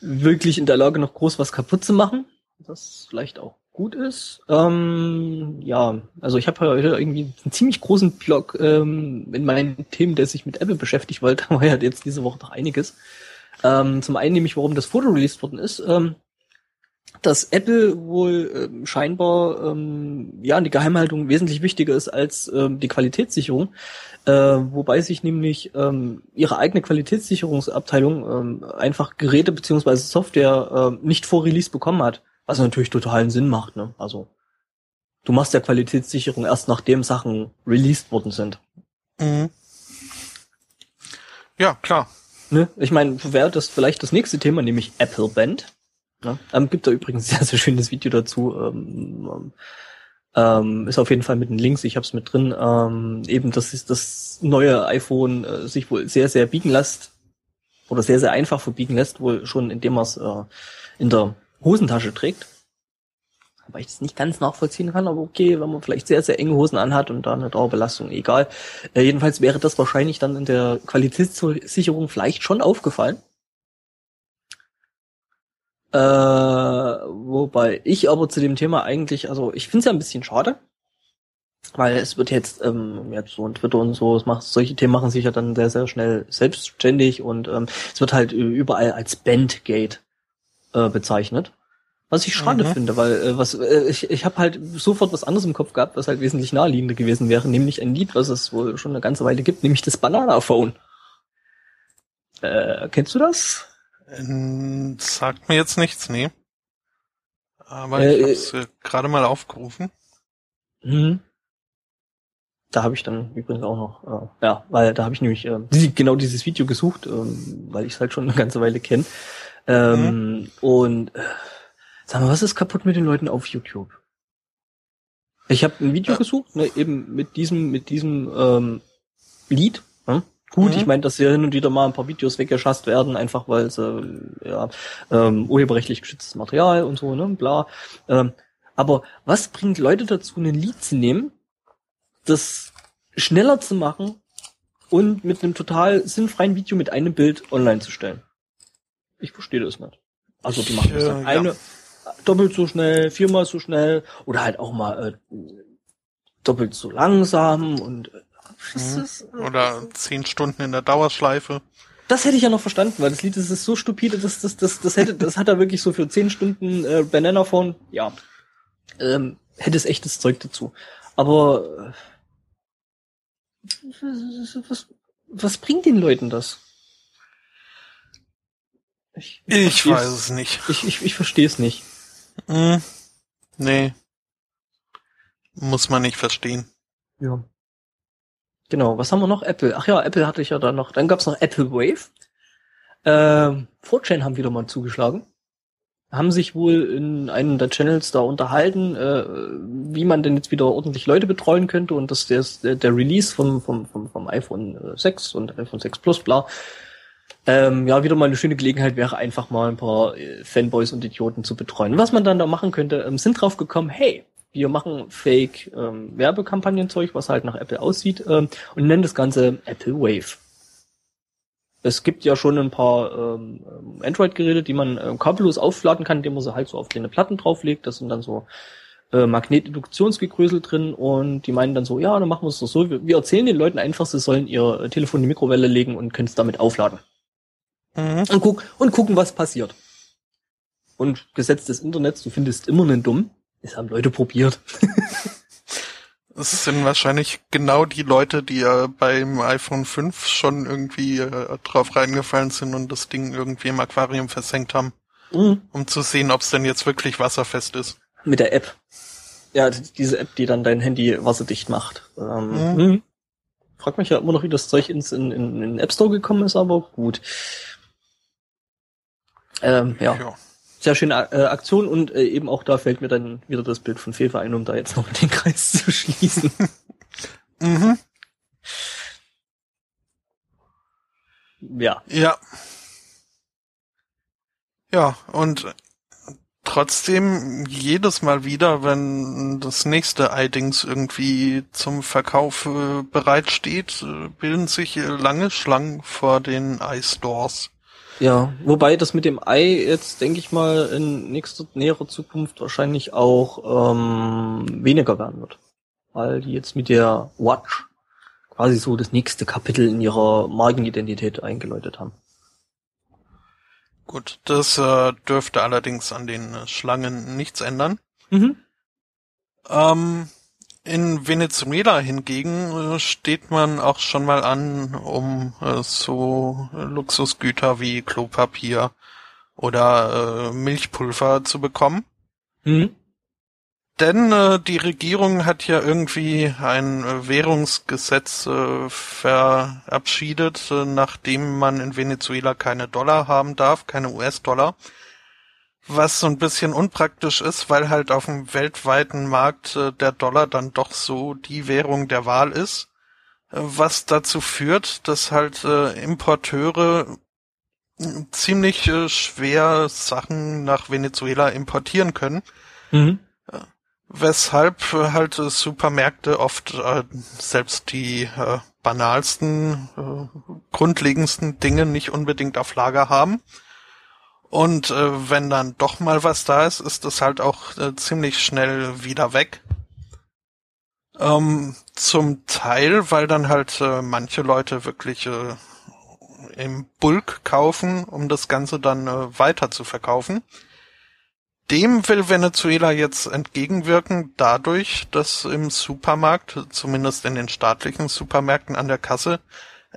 wirklich in der Lage, noch groß was kaputt zu machen. Das vielleicht auch gut ist. Ähm, ja, also ich habe heute irgendwie einen ziemlich großen Blog ähm, in meinen Themen, der sich mit Apple beschäftigt, weil da war ja jetzt diese Woche noch einiges. Ähm, zum einen nämlich, warum das Foto released worden ist. Ähm, dass Apple wohl ähm, scheinbar ähm, ja die Geheimhaltung wesentlich wichtiger ist als ähm, die Qualitätssicherung, äh, wobei sich nämlich ähm, ihre eigene Qualitätssicherungsabteilung ähm, einfach Geräte beziehungsweise Software äh, nicht vor Release bekommen hat, was natürlich totalen Sinn macht. Ne? Also du machst ja Qualitätssicherung erst nachdem Sachen released worden sind. Mhm. Ja, klar. Ne? Ich meine, wäre das vielleicht das nächste Thema, nämlich Apple Band. Ne? Ähm, gibt da übrigens ein sehr, sehr schönes Video dazu. Ähm, ähm, ist auf jeden Fall mit den Links, ich habe es mit drin. Ähm, eben, dass ist das neue iPhone äh, sich wohl sehr, sehr biegen lässt oder sehr, sehr einfach verbiegen lässt, wohl schon indem man es äh, in der Hosentasche trägt. Weil ich das nicht ganz nachvollziehen kann, aber okay, wenn man vielleicht sehr, sehr enge Hosen anhat und da eine Dauerbelastung, egal. Äh, jedenfalls wäre das wahrscheinlich dann in der Qualitätssicherung vielleicht schon aufgefallen. Äh, wobei ich aber zu dem Thema eigentlich, also ich finde es ja ein bisschen schade, weil es wird jetzt, ähm, jetzt so ein Twitter und so, es macht, solche Themen machen sich ja dann sehr, sehr schnell selbstständig und ähm, es wird halt überall als Bandgate äh, bezeichnet. Was ich schade mhm. finde, weil äh, was äh, ich, ich habe halt sofort was anderes im Kopf gehabt, was halt wesentlich naheliegender gewesen wäre, nämlich ein Lied, was es wohl schon eine ganze Weile gibt, nämlich das Banana Phone. Äh, kennst du das? Ähm, sagt mir jetzt nichts, nee. Aber äh, ich hab's äh, gerade mal aufgerufen. Mhm. Da habe ich dann übrigens auch noch, äh, ja, weil da habe ich nämlich äh, genau dieses Video gesucht, ähm, weil ich es halt schon eine ganze Weile kenne. Ähm, mhm. Und äh, sag mal, was ist kaputt mit den Leuten auf YouTube? Ich habe ein Video ja. gesucht, ne, eben mit diesem, mit diesem ähm, Lied, hm? Gut, mhm. ich meine, dass hier hin und wieder mal ein paar Videos weggeschasst werden, einfach weil sie ja ähm, urheberrechtlich geschütztes Material und so, ne, bla. Ähm, aber was bringt Leute dazu, ein Lied zu nehmen, das schneller zu machen und mit einem total sinnfreien Video mit einem Bild online zu stellen? Ich verstehe das nicht. Also die machen das dann äh, eine ja. doppelt so schnell, viermal so schnell oder halt auch mal äh, doppelt so langsam und äh, Mhm. Oder zehn Stunden in der Dauerschleife. Das hätte ich ja noch verstanden, weil das Lied das ist so stupide, das, das, das, das hätte, das hat er wirklich so für zehn Stunden äh, Banana Phone, ja. Ähm, hätte es echtes Zeug dazu. Aber äh, was, was bringt den Leuten das? Ich, ich, ich weiß es nicht. Ich, ich, ich verstehe es nicht. Hm, nee. Muss man nicht verstehen. Ja. Genau, was haben wir noch? Apple. Ach ja, Apple hatte ich ja da noch. Dann gab's noch Apple Wave. Ähm, 4chan haben wieder mal zugeschlagen. Haben sich wohl in einem der Channels da unterhalten, äh, wie man denn jetzt wieder ordentlich Leute betreuen könnte und dass der, der Release vom, vom, vom, vom iPhone 6 äh, und iPhone 6 Plus, bla, ähm, ja, wieder mal eine schöne Gelegenheit wäre, einfach mal ein paar äh, Fanboys und Idioten zu betreuen. Was man dann da machen könnte, ähm, sind drauf gekommen, hey, wir machen Fake ähm, Werbekampagnenzeug, was halt nach Apple aussieht, ähm, und nennen das Ganze Apple Wave. Es gibt ja schon ein paar ähm, Android-Geräte, die man äh, kabellos aufladen kann, indem man sie halt so auf kleine Platten drauflegt. Das sind dann so äh, Magnetinduktionsgegrößel drin und die meinen dann so, ja, dann machen wir es doch so. Wir, wir erzählen den Leuten einfach, sie sollen ihr Telefon in die Mikrowelle legen und können es damit aufladen. Mhm. Und, guck, und gucken, was passiert. Und Gesetz des Internets, du findest immer einen Dumm. Das haben Leute probiert. Es sind wahrscheinlich genau die Leute, die ja beim iPhone 5 schon irgendwie äh, drauf reingefallen sind und das Ding irgendwie im Aquarium versenkt haben. Mhm. Um zu sehen, ob es denn jetzt wirklich wasserfest ist. Mit der App. Ja, diese App, die dann dein Handy wasserdicht macht. Ähm, mhm. mhm. Frag mich ja immer noch, wie das Zeug ins, in, in, in den App Store gekommen ist, aber gut. Ähm, ja. ja sehr schöne äh, Aktion und äh, eben auch da fällt mir dann wieder das Bild von Fefe ein, um da jetzt noch den Kreis zu schließen. mhm. Ja. Ja. Ja, und trotzdem jedes Mal wieder, wenn das nächste iDings irgendwie zum Verkauf äh, bereitsteht, äh, bilden sich lange Schlangen vor den iStores. Ja, wobei das mit dem Ei jetzt, denke ich mal, in nächster, näherer Zukunft wahrscheinlich auch ähm, weniger werden wird. Weil die jetzt mit der Watch quasi so das nächste Kapitel in ihrer Markenidentität eingeläutet haben. Gut, das äh, dürfte allerdings an den Schlangen nichts ändern. Mhm. Ähm, in Venezuela hingegen äh, steht man auch schon mal an, um äh, so Luxusgüter wie Klopapier oder äh, Milchpulver zu bekommen. Mhm. Denn äh, die Regierung hat ja irgendwie ein äh, Währungsgesetz äh, verabschiedet, äh, nachdem man in Venezuela keine Dollar haben darf, keine US-Dollar was so ein bisschen unpraktisch ist, weil halt auf dem weltweiten Markt äh, der Dollar dann doch so die Währung der Wahl ist, äh, was dazu führt, dass halt äh, Importeure ziemlich schwer Sachen nach Venezuela importieren können. Mhm. Weshalb halt Supermärkte oft selbst die banalsten, grundlegendsten Dinge nicht unbedingt auf Lager haben und äh, wenn dann doch mal was da ist, ist das halt auch äh, ziemlich schnell wieder weg. Ähm, zum Teil, weil dann halt äh, manche Leute wirklich äh, im Bulk kaufen, um das Ganze dann äh, weiter zu verkaufen. Dem will Venezuela jetzt entgegenwirken dadurch, dass im Supermarkt, zumindest in den staatlichen Supermärkten an der Kasse,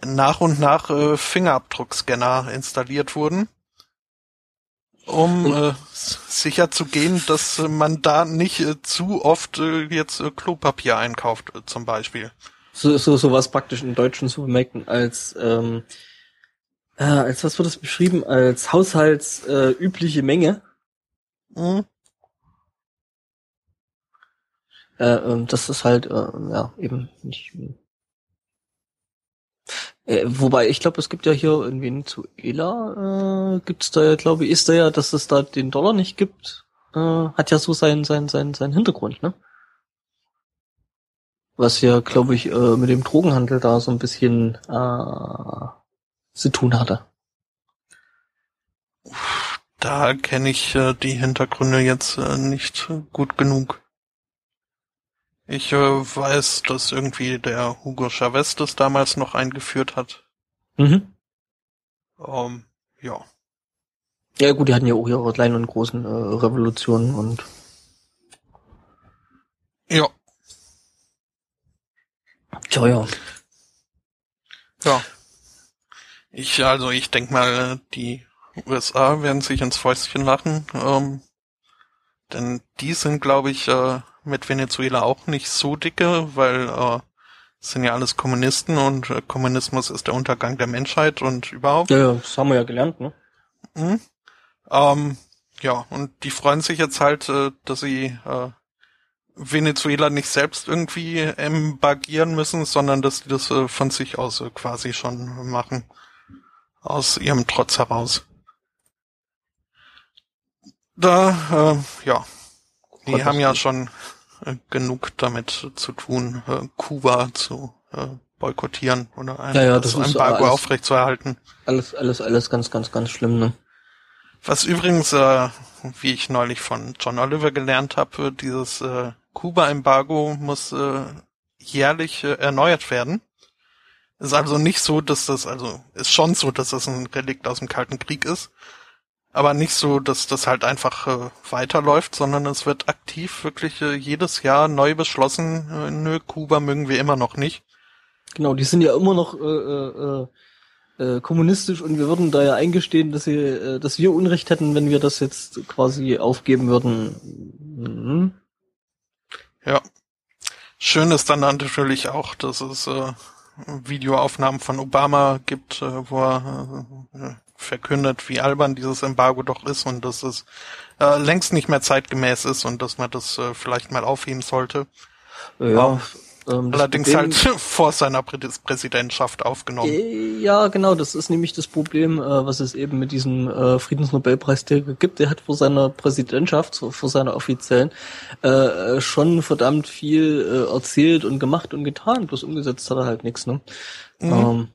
nach und nach äh, Fingerabdruckscanner installiert wurden um äh, sicher zu gehen, dass man da nicht äh, zu oft äh, jetzt äh, Klopapier einkauft, äh, zum Beispiel. So, so, so was praktisch in deutschen Supermärkten als, ähm, äh, als was wird das beschrieben? Als haushaltsübliche äh, Menge. Mhm. Äh, ähm, das ist halt, äh, ja, eben nicht, äh, wobei, ich glaube, es gibt ja hier in Venezuela, äh, gibt's da ja, glaube ich, ist da ja, dass es da den Dollar nicht gibt, äh, hat ja so seinen sein, sein, sein Hintergrund, ne? Was ja, glaube ich, äh, mit dem Drogenhandel da so ein bisschen äh, zu tun hatte. Da kenne ich äh, die Hintergründe jetzt äh, nicht gut genug. Ich äh, weiß, dass irgendwie der Hugo Chavez das damals noch eingeführt hat. Mhm. Ähm, ja. Ja gut, die hatten ja auch ihre kleinen und großen äh, Revolutionen und ja. Tja, ja. Ja. Ich, also ich denk mal, die USA werden sich ins Fäustchen lachen, ähm, denn die sind, glaube ich, äh, mit Venezuela auch nicht so dicke, weil äh, sind ja alles Kommunisten und äh, Kommunismus ist der Untergang der Menschheit und überhaupt. Ja, das haben wir ja gelernt, ne? Mhm. Ähm, ja, und die freuen sich jetzt halt, äh, dass sie äh, Venezuela nicht selbst irgendwie embargieren müssen, sondern dass die das äh, von sich aus äh, quasi schon machen. Aus ihrem Trotz heraus. Da, äh, ja. Die haben ja schon genug damit zu tun, äh, Kuba zu äh, boykottieren oder ein, Ja, ja, das, das ist Embargo alles- aufrechtzuerhalten. Alles, alles, alles ganz, ganz, ganz schlimm, ne? Was übrigens, äh, wie ich neulich von John Oliver gelernt habe, dieses äh, Kuba-Embargo muss äh, jährlich äh, erneuert werden. Ist also nicht so, dass das, also ist schon so, dass das ein Relikt aus dem Kalten Krieg ist, aber nicht so, dass das halt einfach äh, weiterläuft, sondern es wird aktiv wirklich äh, jedes Jahr neu beschlossen, äh, nö, Kuba mögen wir immer noch nicht. Genau, die sind ja immer noch äh, äh, äh, kommunistisch und wir würden da ja eingestehen, dass sie, äh, dass wir Unrecht hätten, wenn wir das jetzt quasi aufgeben würden. Mhm. Ja. Schön ist dann natürlich auch, dass es äh, Videoaufnahmen von Obama gibt, äh, wo er äh, verkündet, wie albern dieses Embargo doch ist und dass es äh, längst nicht mehr zeitgemäß ist und dass man das äh, vielleicht mal aufheben sollte. Ja, ähm, Allerdings Problem- halt vor seiner Prä Präsidentschaft aufgenommen. Äh, Ja, genau, das ist nämlich das Problem, äh, was es eben mit diesem äh, Friedensnobelpreisträger gibt. Der hat vor seiner Präsidentschaft, vor seiner offiziellen, äh, äh, schon verdammt viel äh, erzählt und gemacht und getan, bloß umgesetzt hat er halt nichts, ne? Mhm. Ähm,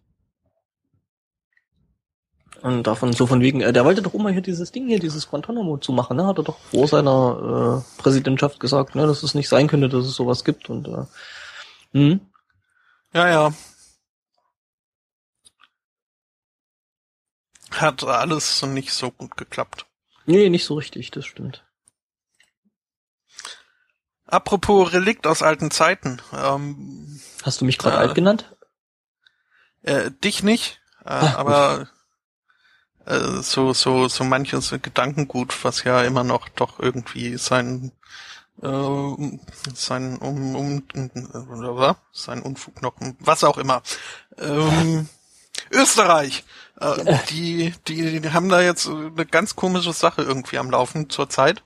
und davon, so von wegen, äh, der wollte doch immer hier dieses Ding hier, dieses Guantanamo zu machen, ne? Hat er doch vor seiner äh, Präsidentschaft gesagt, ne, dass es nicht sein könnte, dass es sowas gibt und äh, hm? Ja, ja. Hat alles nicht so gut geklappt. Nee, nicht so richtig, das stimmt. Apropos Relikt aus alten Zeiten. Ähm, Hast du mich gerade Äh, alt genannt? Äh, dich nicht, äh, gut. aber äh, so so so manches Gedankengut, was ja immer noch doch irgendwie sein äh, sein um, um was? sein Unfug noch was auch immer. Ähm, Österreich, äh, die die die haben da jetzt eine ganz komische Sache irgendwie am Laufen zurzeit.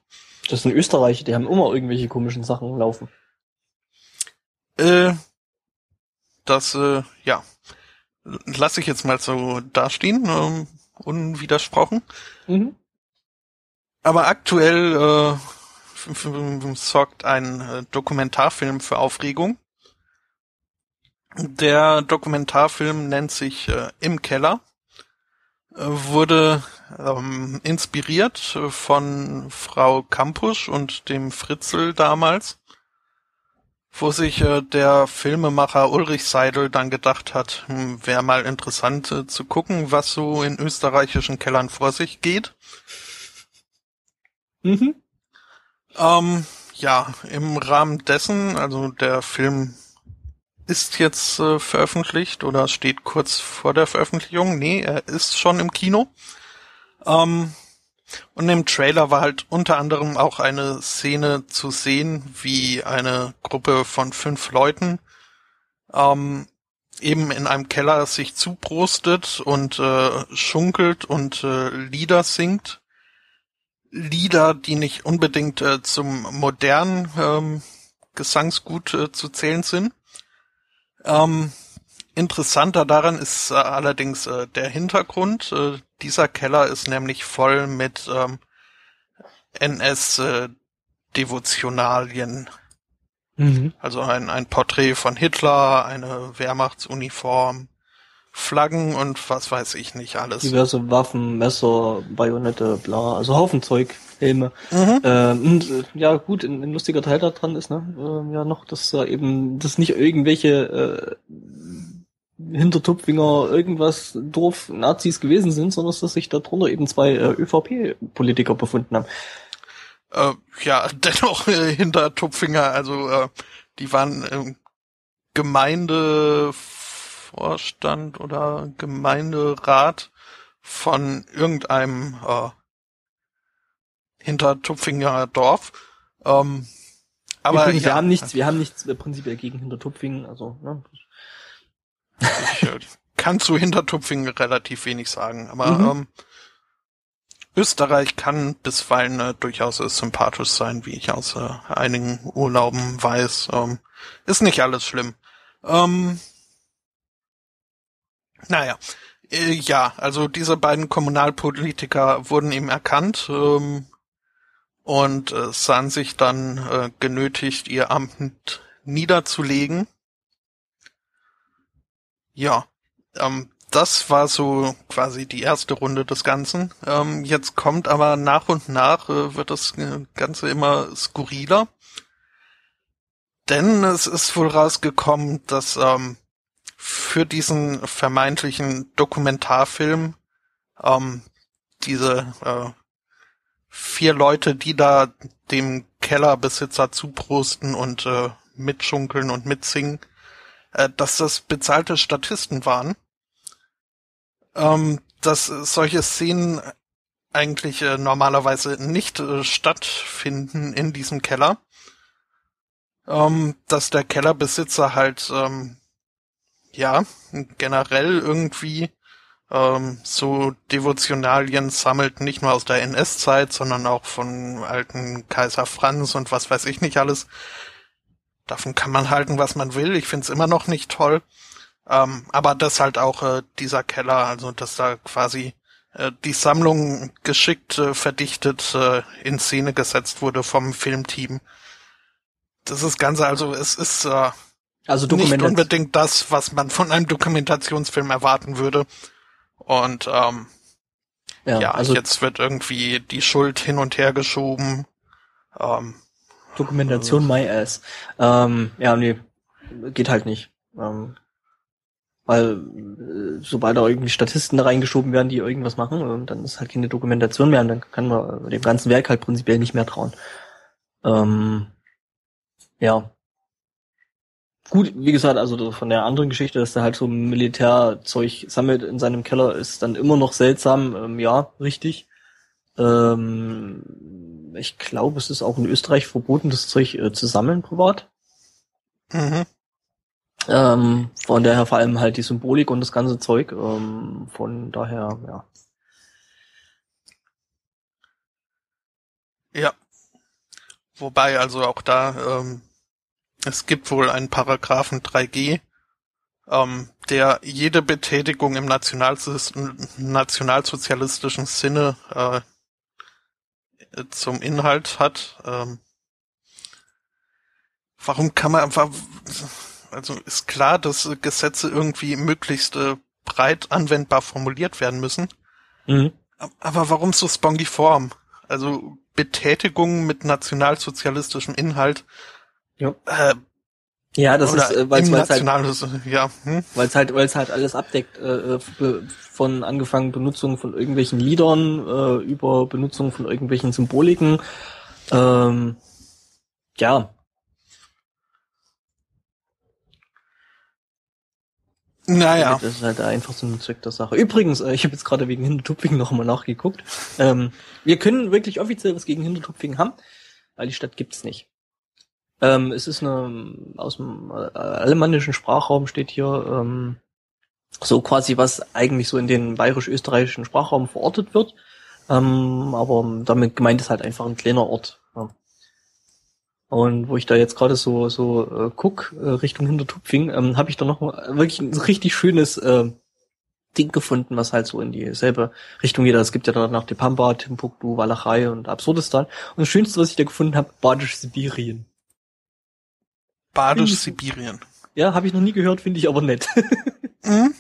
Das sind Österreicher, die haben immer irgendwelche komischen Sachen laufen. Äh, das äh, ja lasse ich jetzt mal so dastehen, ähm, unwidersprochen. Mhm. Aber aktuell äh, sorgt ein äh, Dokumentarfilm für Aufregung. Der Dokumentarfilm nennt sich äh, Im Keller, äh, wurde ähm, inspiriert von Frau Kampusch und dem Fritzel damals, wo sich äh, der Filmemacher Ulrich Seidel dann gedacht hat, hm, wäre mal interessant äh, zu gucken, was so in österreichischen Kellern vor sich geht. Mhm. Ähm, ja, im Rahmen dessen, also der Film ist jetzt äh, veröffentlicht oder steht kurz vor der Veröffentlichung. Nee, er ist schon im Kino. Ähm, und im Trailer war halt unter anderem auch eine Szene zu sehen, wie eine Gruppe von fünf Leuten ähm, eben in einem Keller sich zuprostet und äh, schunkelt und äh, Lieder singt. Lieder, die nicht unbedingt äh, zum modernen ähm, Gesangsgut äh, zu zählen sind. Ähm, interessanter daran ist äh, allerdings äh, der Hintergrund. Äh, dieser Keller ist nämlich voll mit ähm, NS-Devotionalien. Mhm. also ein, ein Porträt von Hitler, eine Wehrmachtsuniform, Flaggen und was weiß ich nicht alles. Diverse Waffen, Messer, Bajonette, bla, also Haufen Zeug, Helme. Mhm. Ähm, und äh, ja gut, ein, ein lustiger Teil da dran ist, ne, ähm, ja noch, dass da eben, dass nicht irgendwelche äh, Hintertupfinger irgendwas doof Nazis gewesen sind, sondern dass sich darunter eben zwei äh, ÖVP-Politiker befunden haben. Äh, ja, dennoch äh, hinter Tupfinger, also äh, die waren im Gemeindevorstand oder Gemeinderat von irgendeinem äh, hinter Tupfinger Dorf. Ähm, aber Übrigens, wir ja, haben nichts, wir haben nichts äh, prinzipiell gegen Hintertupfingen, also, ne. Ich äh, kann zu Hintertupfingen relativ wenig sagen, aber Mhm. ähm, Österreich kann bisweilen äh, durchaus äh, sympathisch sein, wie ich aus äh, einigen Urlauben weiß. Ähm, ist nicht alles schlimm. Ähm, naja, äh, ja, also diese beiden Kommunalpolitiker wurden eben erkannt ähm, und äh, sahen sich dann äh, genötigt, ihr Amt niederzulegen. Ja, ähm, das war so quasi die erste Runde des Ganzen. Ähm, jetzt kommt aber nach und nach äh, wird das Ganze immer skurriler. Denn es ist wohl rausgekommen, dass ähm, für diesen vermeintlichen Dokumentarfilm ähm, diese äh, vier Leute, die da dem Kellerbesitzer zubrusten und äh, mitschunkeln und mitsingen, äh, dass das bezahlte Statisten waren. Ähm, dass solche Szenen eigentlich äh, normalerweise nicht äh, stattfinden in diesem Keller. Ähm, dass der Kellerbesitzer halt ähm, ja generell irgendwie ähm, so Devotionalien sammelt, nicht nur aus der NS-Zeit, sondern auch von alten Kaiser Franz und was weiß ich nicht alles. Davon kann man halten, was man will. Ich find's immer noch nicht toll. Ähm, aber das halt auch äh, dieser Keller, also dass da quasi äh, die Sammlung geschickt äh, verdichtet äh, in Szene gesetzt wurde vom Filmteam. Das ist Ganze, also es ist äh, also nicht unbedingt das, was man von einem Dokumentationsfilm erwarten würde. Und ähm, ja, ja also jetzt wird irgendwie die Schuld hin und her geschoben. Ähm, Dokumentation my ass. Ähm, ja, nee, geht halt nicht. Ähm, weil äh, sobald da irgendwie Statisten reingeschoben werden, die irgendwas machen, äh, dann ist halt keine Dokumentation mehr und dann kann man dem ganzen Werk halt prinzipiell nicht mehr trauen. Ähm, ja, Gut, wie gesagt, also von der anderen Geschichte, dass er halt so Militärzeug sammelt in seinem Keller, ist dann immer noch seltsam. Ähm, ja, richtig. Ähm, ich glaube, es ist auch in Österreich verboten, das Zeug äh, zu sammeln privat. Mhm. Ähm, von daher vor allem halt die Symbolik und das ganze Zeug. Ähm, von daher, ja. Ja. Wobei also auch da ähm, es gibt wohl einen Paragraphen 3g, ähm, der jede Betätigung im nationalsozialistischen Sinne äh, zum Inhalt hat. Ähm, warum kann man einfach, also ist klar, dass Gesetze irgendwie möglichst äh, breit anwendbar formuliert werden müssen. Mhm. Aber warum so spongiform? Also Betätigungen mit nationalsozialistischem Inhalt ja. Äh, ja, das ist, äh, weil es halt, ja, hm? es halt, es halt alles abdeckt, äh, äh von angefangen Benutzung von irgendwelchen Liedern äh, über Benutzung von irgendwelchen Symboliken. Ähm, ja. Naja. Das ist halt einfach so ein Zweck der Sache. Übrigens, äh, ich habe jetzt gerade wegen Hintertupfing noch mal nachgeguckt. Ähm, wir können wirklich offiziell was gegen Hintertupfing haben, weil die Stadt gibt's nicht. Ähm, es ist eine aus dem äh, alemannischen Sprachraum steht hier ähm, so quasi was eigentlich so in den bayerisch-österreichischen Sprachraum verortet wird. Ähm, aber damit gemeint ist halt einfach ein kleiner Ort. Ja. Und wo ich da jetzt gerade so so äh, guck äh, Richtung Hintertupfing, ähm, habe ich da noch wirklich ein richtig schönes äh, Ding gefunden, was halt so in dieselbe Richtung geht. Es gibt ja danach die Pampa, Timbuktu, Walachei und Absurdistan. Und das Schönste, was ich da gefunden habe, Badisch-Sibirien. Badisch Sibirien. Ja, habe ich noch nie gehört, finde ich aber nett. mhm.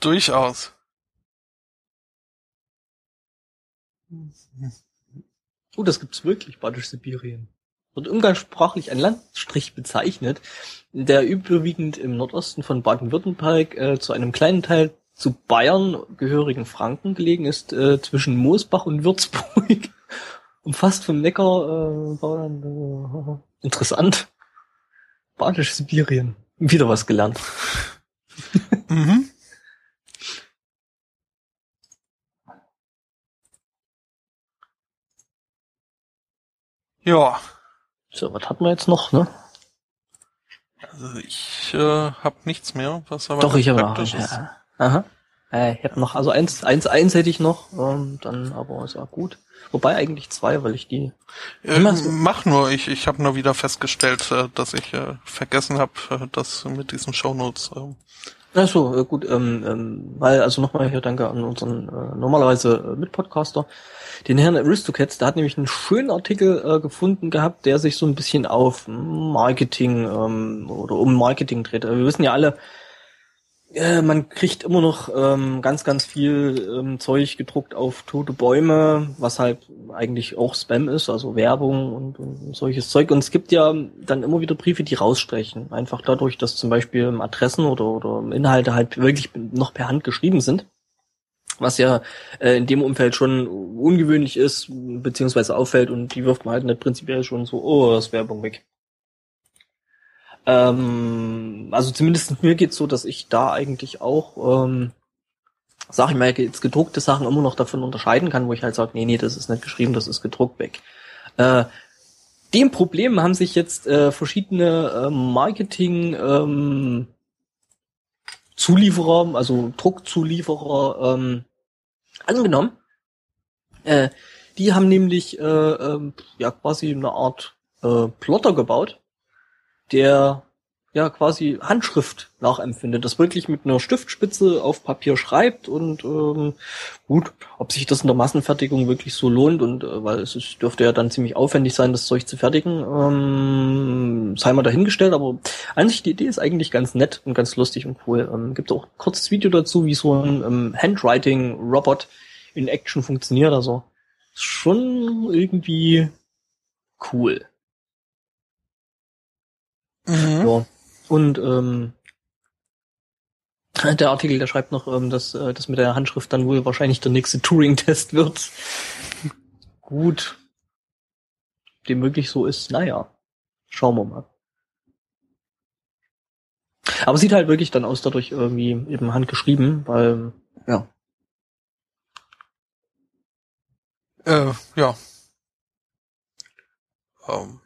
Durchaus. Oh, das gibt's wirklich, Badisch Sibirien. Wird umgangssprachlich ein Landstrich bezeichnet, der überwiegend im Nordosten von Baden-Württemberg äh, zu einem kleinen Teil zu Bayern gehörigen Franken gelegen ist, äh, zwischen Moosbach und Würzburg umfasst vom Neckar äh, war dann äh, interessant. Badisch Sibirien. Wieder was gelernt. mhm. Ja. So, was hatten wir jetzt noch, ne? Also ich äh, habe nichts mehr, was aber Doch, ich habe noch. Ja. Aha. Äh, ich habe noch, also eins, eins, eins hätte ich noch, ähm, dann aber ist ja gut. Wobei eigentlich zwei, weil ich die. Äh, mach nur, ich, ich habe nur wieder festgestellt, äh, dass ich äh, vergessen habe, äh, das mit diesen Shownotes äh, Ach so, äh, gut, ähm, ähm, weil, also nochmal hier danke an unseren äh, normalerweise äh, Mitpodcaster, den Herrn Aristocats, der hat nämlich einen schönen Artikel äh, gefunden gehabt, der sich so ein bisschen auf Marketing ähm, oder um Marketing dreht. Wir wissen ja alle, äh, man kriegt immer noch ähm, ganz, ganz viel ähm, Zeug gedruckt auf tote Bäume, was halt eigentlich auch Spam ist, also Werbung und, und solches Zeug. Und es gibt ja dann immer wieder Briefe, die raussprechen. Einfach dadurch, dass zum Beispiel Adressen oder, oder Inhalte halt wirklich noch per Hand geschrieben sind. Was ja äh, in dem Umfeld schon ungewöhnlich ist, beziehungsweise auffällt und die wirft man halt nicht prinzipiell schon so, oh, das Werbung weg. Ähm, also zumindest mir geht's so, dass ich da eigentlich auch, ähm, sag ich mal, jetzt gedruckte Sachen immer noch davon unterscheiden kann, wo ich halt sage, nee, nee, das ist nicht geschrieben, das ist gedruckt weg. Äh, dem Problem haben sich jetzt äh, verschiedene äh, Marketing ähm, Zulieferer, also Druckzulieferer ähm, angenommen. Äh, die haben nämlich äh, äh, ja quasi eine Art äh, Plotter gebaut, der ja quasi Handschrift nachempfindet, das wirklich mit einer Stiftspitze auf Papier schreibt und ähm, gut, ob sich das in der Massenfertigung wirklich so lohnt und äh, weil es ist, dürfte ja dann ziemlich aufwendig sein, das Zeug zu fertigen, ähm, sei mal dahingestellt, aber an sich die Idee ist eigentlich ganz nett und ganz lustig und cool. Ähm, gibt auch ein kurzes Video dazu, wie so ein ähm, Handwriting-Robot in Action funktioniert, also schon irgendwie cool. Mhm. Ja. Und ähm, der Artikel, der schreibt noch, ähm, dass äh, das mit der Handschrift dann wohl wahrscheinlich der nächste Turing-Test wird. Gut. Dem möglich so ist, naja. Schauen wir mal. Aber sieht halt wirklich dann aus, dadurch irgendwie eben handgeschrieben, weil, ja. Äh, ja. Um,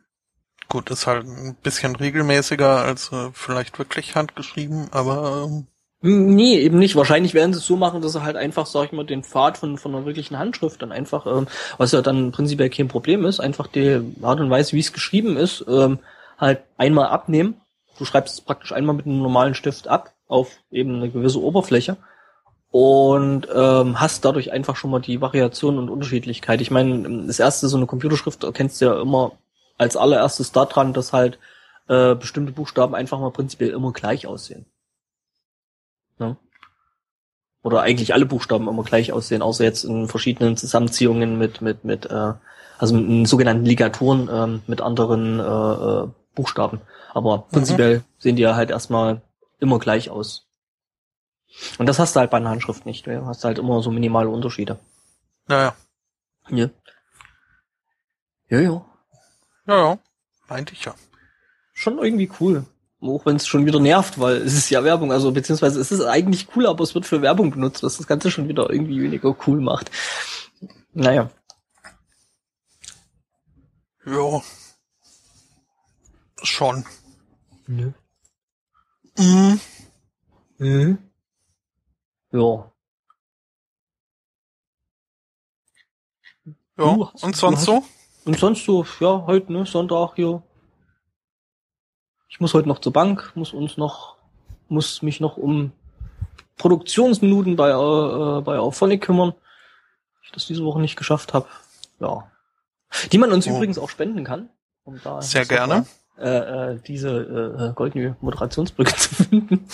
Gut, ist halt ein bisschen regelmäßiger als äh, vielleicht wirklich handgeschrieben, aber ähm Nee, eben nicht. Wahrscheinlich werden sie es so machen, dass sie halt einfach, sag ich mal, den Pfad von, von einer wirklichen Handschrift dann einfach, ähm, was ja dann prinzipiell kein Problem ist, einfach die Art und Weise, wie es geschrieben ist, ähm, halt einmal abnehmen. Du schreibst es praktisch einmal mit einem normalen Stift ab auf eben eine gewisse Oberfläche und ähm, hast dadurch einfach schon mal die Variation und Unterschiedlichkeit. Ich meine, das erste, so eine Computerschrift erkennst du ja immer als allererstes daran, dass halt äh, bestimmte Buchstaben einfach mal prinzipiell immer gleich aussehen. Ne? Oder eigentlich alle Buchstaben immer gleich aussehen, außer jetzt in verschiedenen Zusammenziehungen mit mit mit äh, also mit sogenannten Ligaturen äh, mit anderen äh, äh, Buchstaben. Aber mhm. prinzipiell mhm. sehen die ja halt erstmal immer gleich aus. Und das hast du halt bei einer Handschrift nicht. Du hast halt immer so minimale Unterschiede. Naja. Ja. Ja, ja. Ja, ja. Meinte ich ja. Schon irgendwie cool. Auch wenn es schon wieder nervt, weil es ist ja Werbung, also beziehungsweise es ist eigentlich cool, aber es wird für Werbung benutzt, was das Ganze schon wieder irgendwie weniger cool macht. Naja. Ja. Schon. Nö. Mhm. Mhm. Ja. Ja, und sonst so? Und sonst so, ja, heute, ne, Sonntag hier. Ich muss heute noch zur Bank, muss uns noch, muss mich noch um Produktionsminuten bei, äh, bei Auphonic kümmern. Ich das diese Woche nicht geschafft habe. Ja. Die man uns oh. übrigens auch spenden kann. Um da Sehr gerne. Mal, äh, äh, diese äh, goldene Moderationsbrücke zu finden.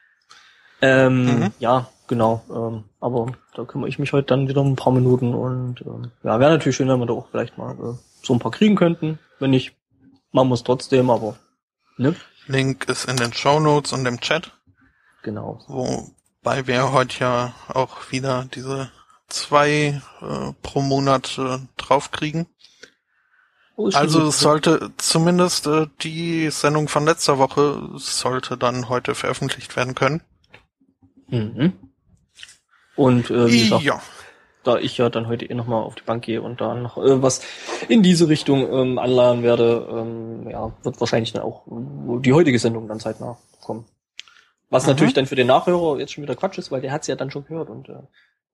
ähm, mhm. Ja, genau. Ähm, aber da kümmere ich mich heute dann wieder um ein paar Minuten und ähm, ja, wäre natürlich schön, wenn wir da auch vielleicht mal äh, so ein paar kriegen könnten. Wenn nicht, machen wir es trotzdem, aber ne? Link ist in den Show Notes und im Chat. Genau. Wobei wir heute ja auch wieder diese zwei äh, pro Monat äh, draufkriegen. Oh, also es sollte zumindest äh, die Sendung von letzter Woche sollte dann heute veröffentlicht werden können. Mhm. Und äh, wie gesagt, ja. da ich ja dann heute eh nochmal auf die Bank gehe und da noch äh, was in diese Richtung ähm, anleihen werde, ähm, ja, wird wahrscheinlich dann auch die heutige Sendung dann zeitnah kommen. Was mhm. natürlich dann für den Nachhörer jetzt schon wieder Quatsch ist, weil der hat's ja dann schon gehört und äh,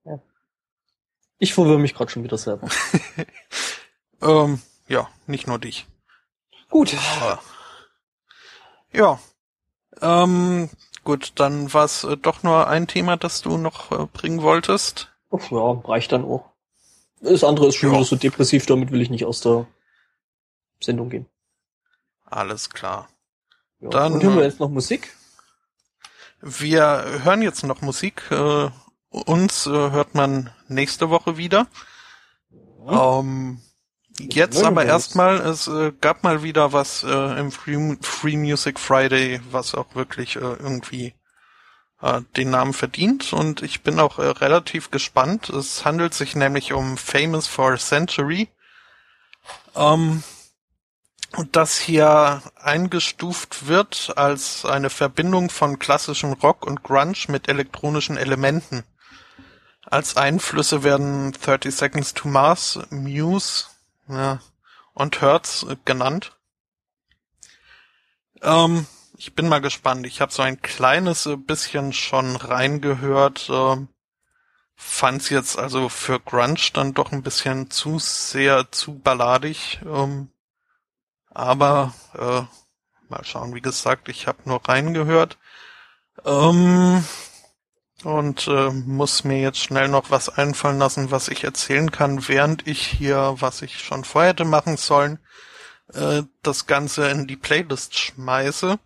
ja. Ich verwirre mich gerade schon wieder selber. ähm, ja, nicht nur dich. Gut. Ja. Ähm, Gut, dann war es äh, doch nur ein Thema, das du noch äh, bringen wolltest. Ach ja, reicht dann auch. Das andere ist schon Ja. so depressiv, damit will ich nicht aus der Sendung gehen. Alles klar. Ja. Dann, Und hören wir äh, jetzt noch Musik? Wir hören jetzt noch Musik. Äh, uns äh, hört man nächste Woche wieder. Ähm, jetzt aber erstmal, es äh, gab mal wieder was äh, im Free, Free Music Friday, was auch wirklich äh, irgendwie äh, den Namen verdient. Und ich bin auch äh, relativ gespannt. Es handelt sich nämlich um Famous for a Century. Ähm, und das hier eingestuft wird als eine Verbindung von klassischem Rock und Grunge mit elektronischen Elementen. Als Einflüsse werden 30 Seconds to Mars, Muse ja, und Hertz äh, genannt. Ähm, ich bin mal gespannt. Ich habe so ein kleines äh, bisschen schon reingehört. Ähm, Fand's jetzt also für Grunge dann doch ein bisschen zu sehr zu balladig. Ähm, aber äh, mal schauen, wie gesagt, ich habe nur reingehört. Ähm, und äh, muss mir jetzt schnell noch was einfallen lassen, was ich erzählen kann, während ich hier, was ich schon vorher hätte machen sollen, äh, das Ganze in die Playlist schmeiße.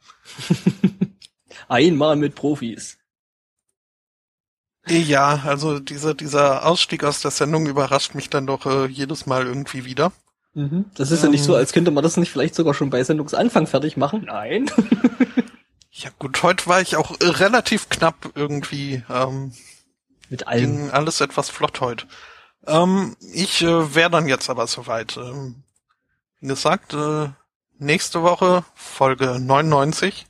Einmal mit Profis. Ja, also dieser, dieser Ausstieg aus der Sendung überrascht mich dann doch äh, jedes Mal irgendwie wieder. Mhm. Das ist ja nicht so, Ähm. als könnte man das nicht vielleicht sogar schon bei Sendungsanfang fertig machen. Nein. Ja gut, heute war ich auch relativ knapp irgendwie. Ähm, mit allem. ging alles etwas flott heute. Ähm, ich äh, wäre dann jetzt aber soweit. Ähm, wie gesagt, äh, nächste Woche Folge 99.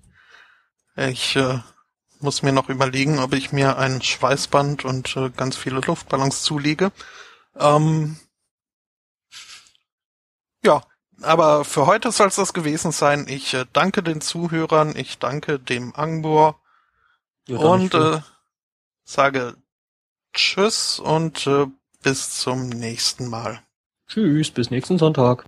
Ich äh, muss mir noch überlegen, ob ich mir ein Schweißband und äh, ganz viele Luftballons zulege. Ähm, ja, aber für heute soll es das gewesen sein. Ich äh, danke den Zuhörern, ich danke dem Angbor Ja, und äh, sage Tschüss und äh, bis zum nächsten Mal. Tschüss, bis nächsten Sonntag.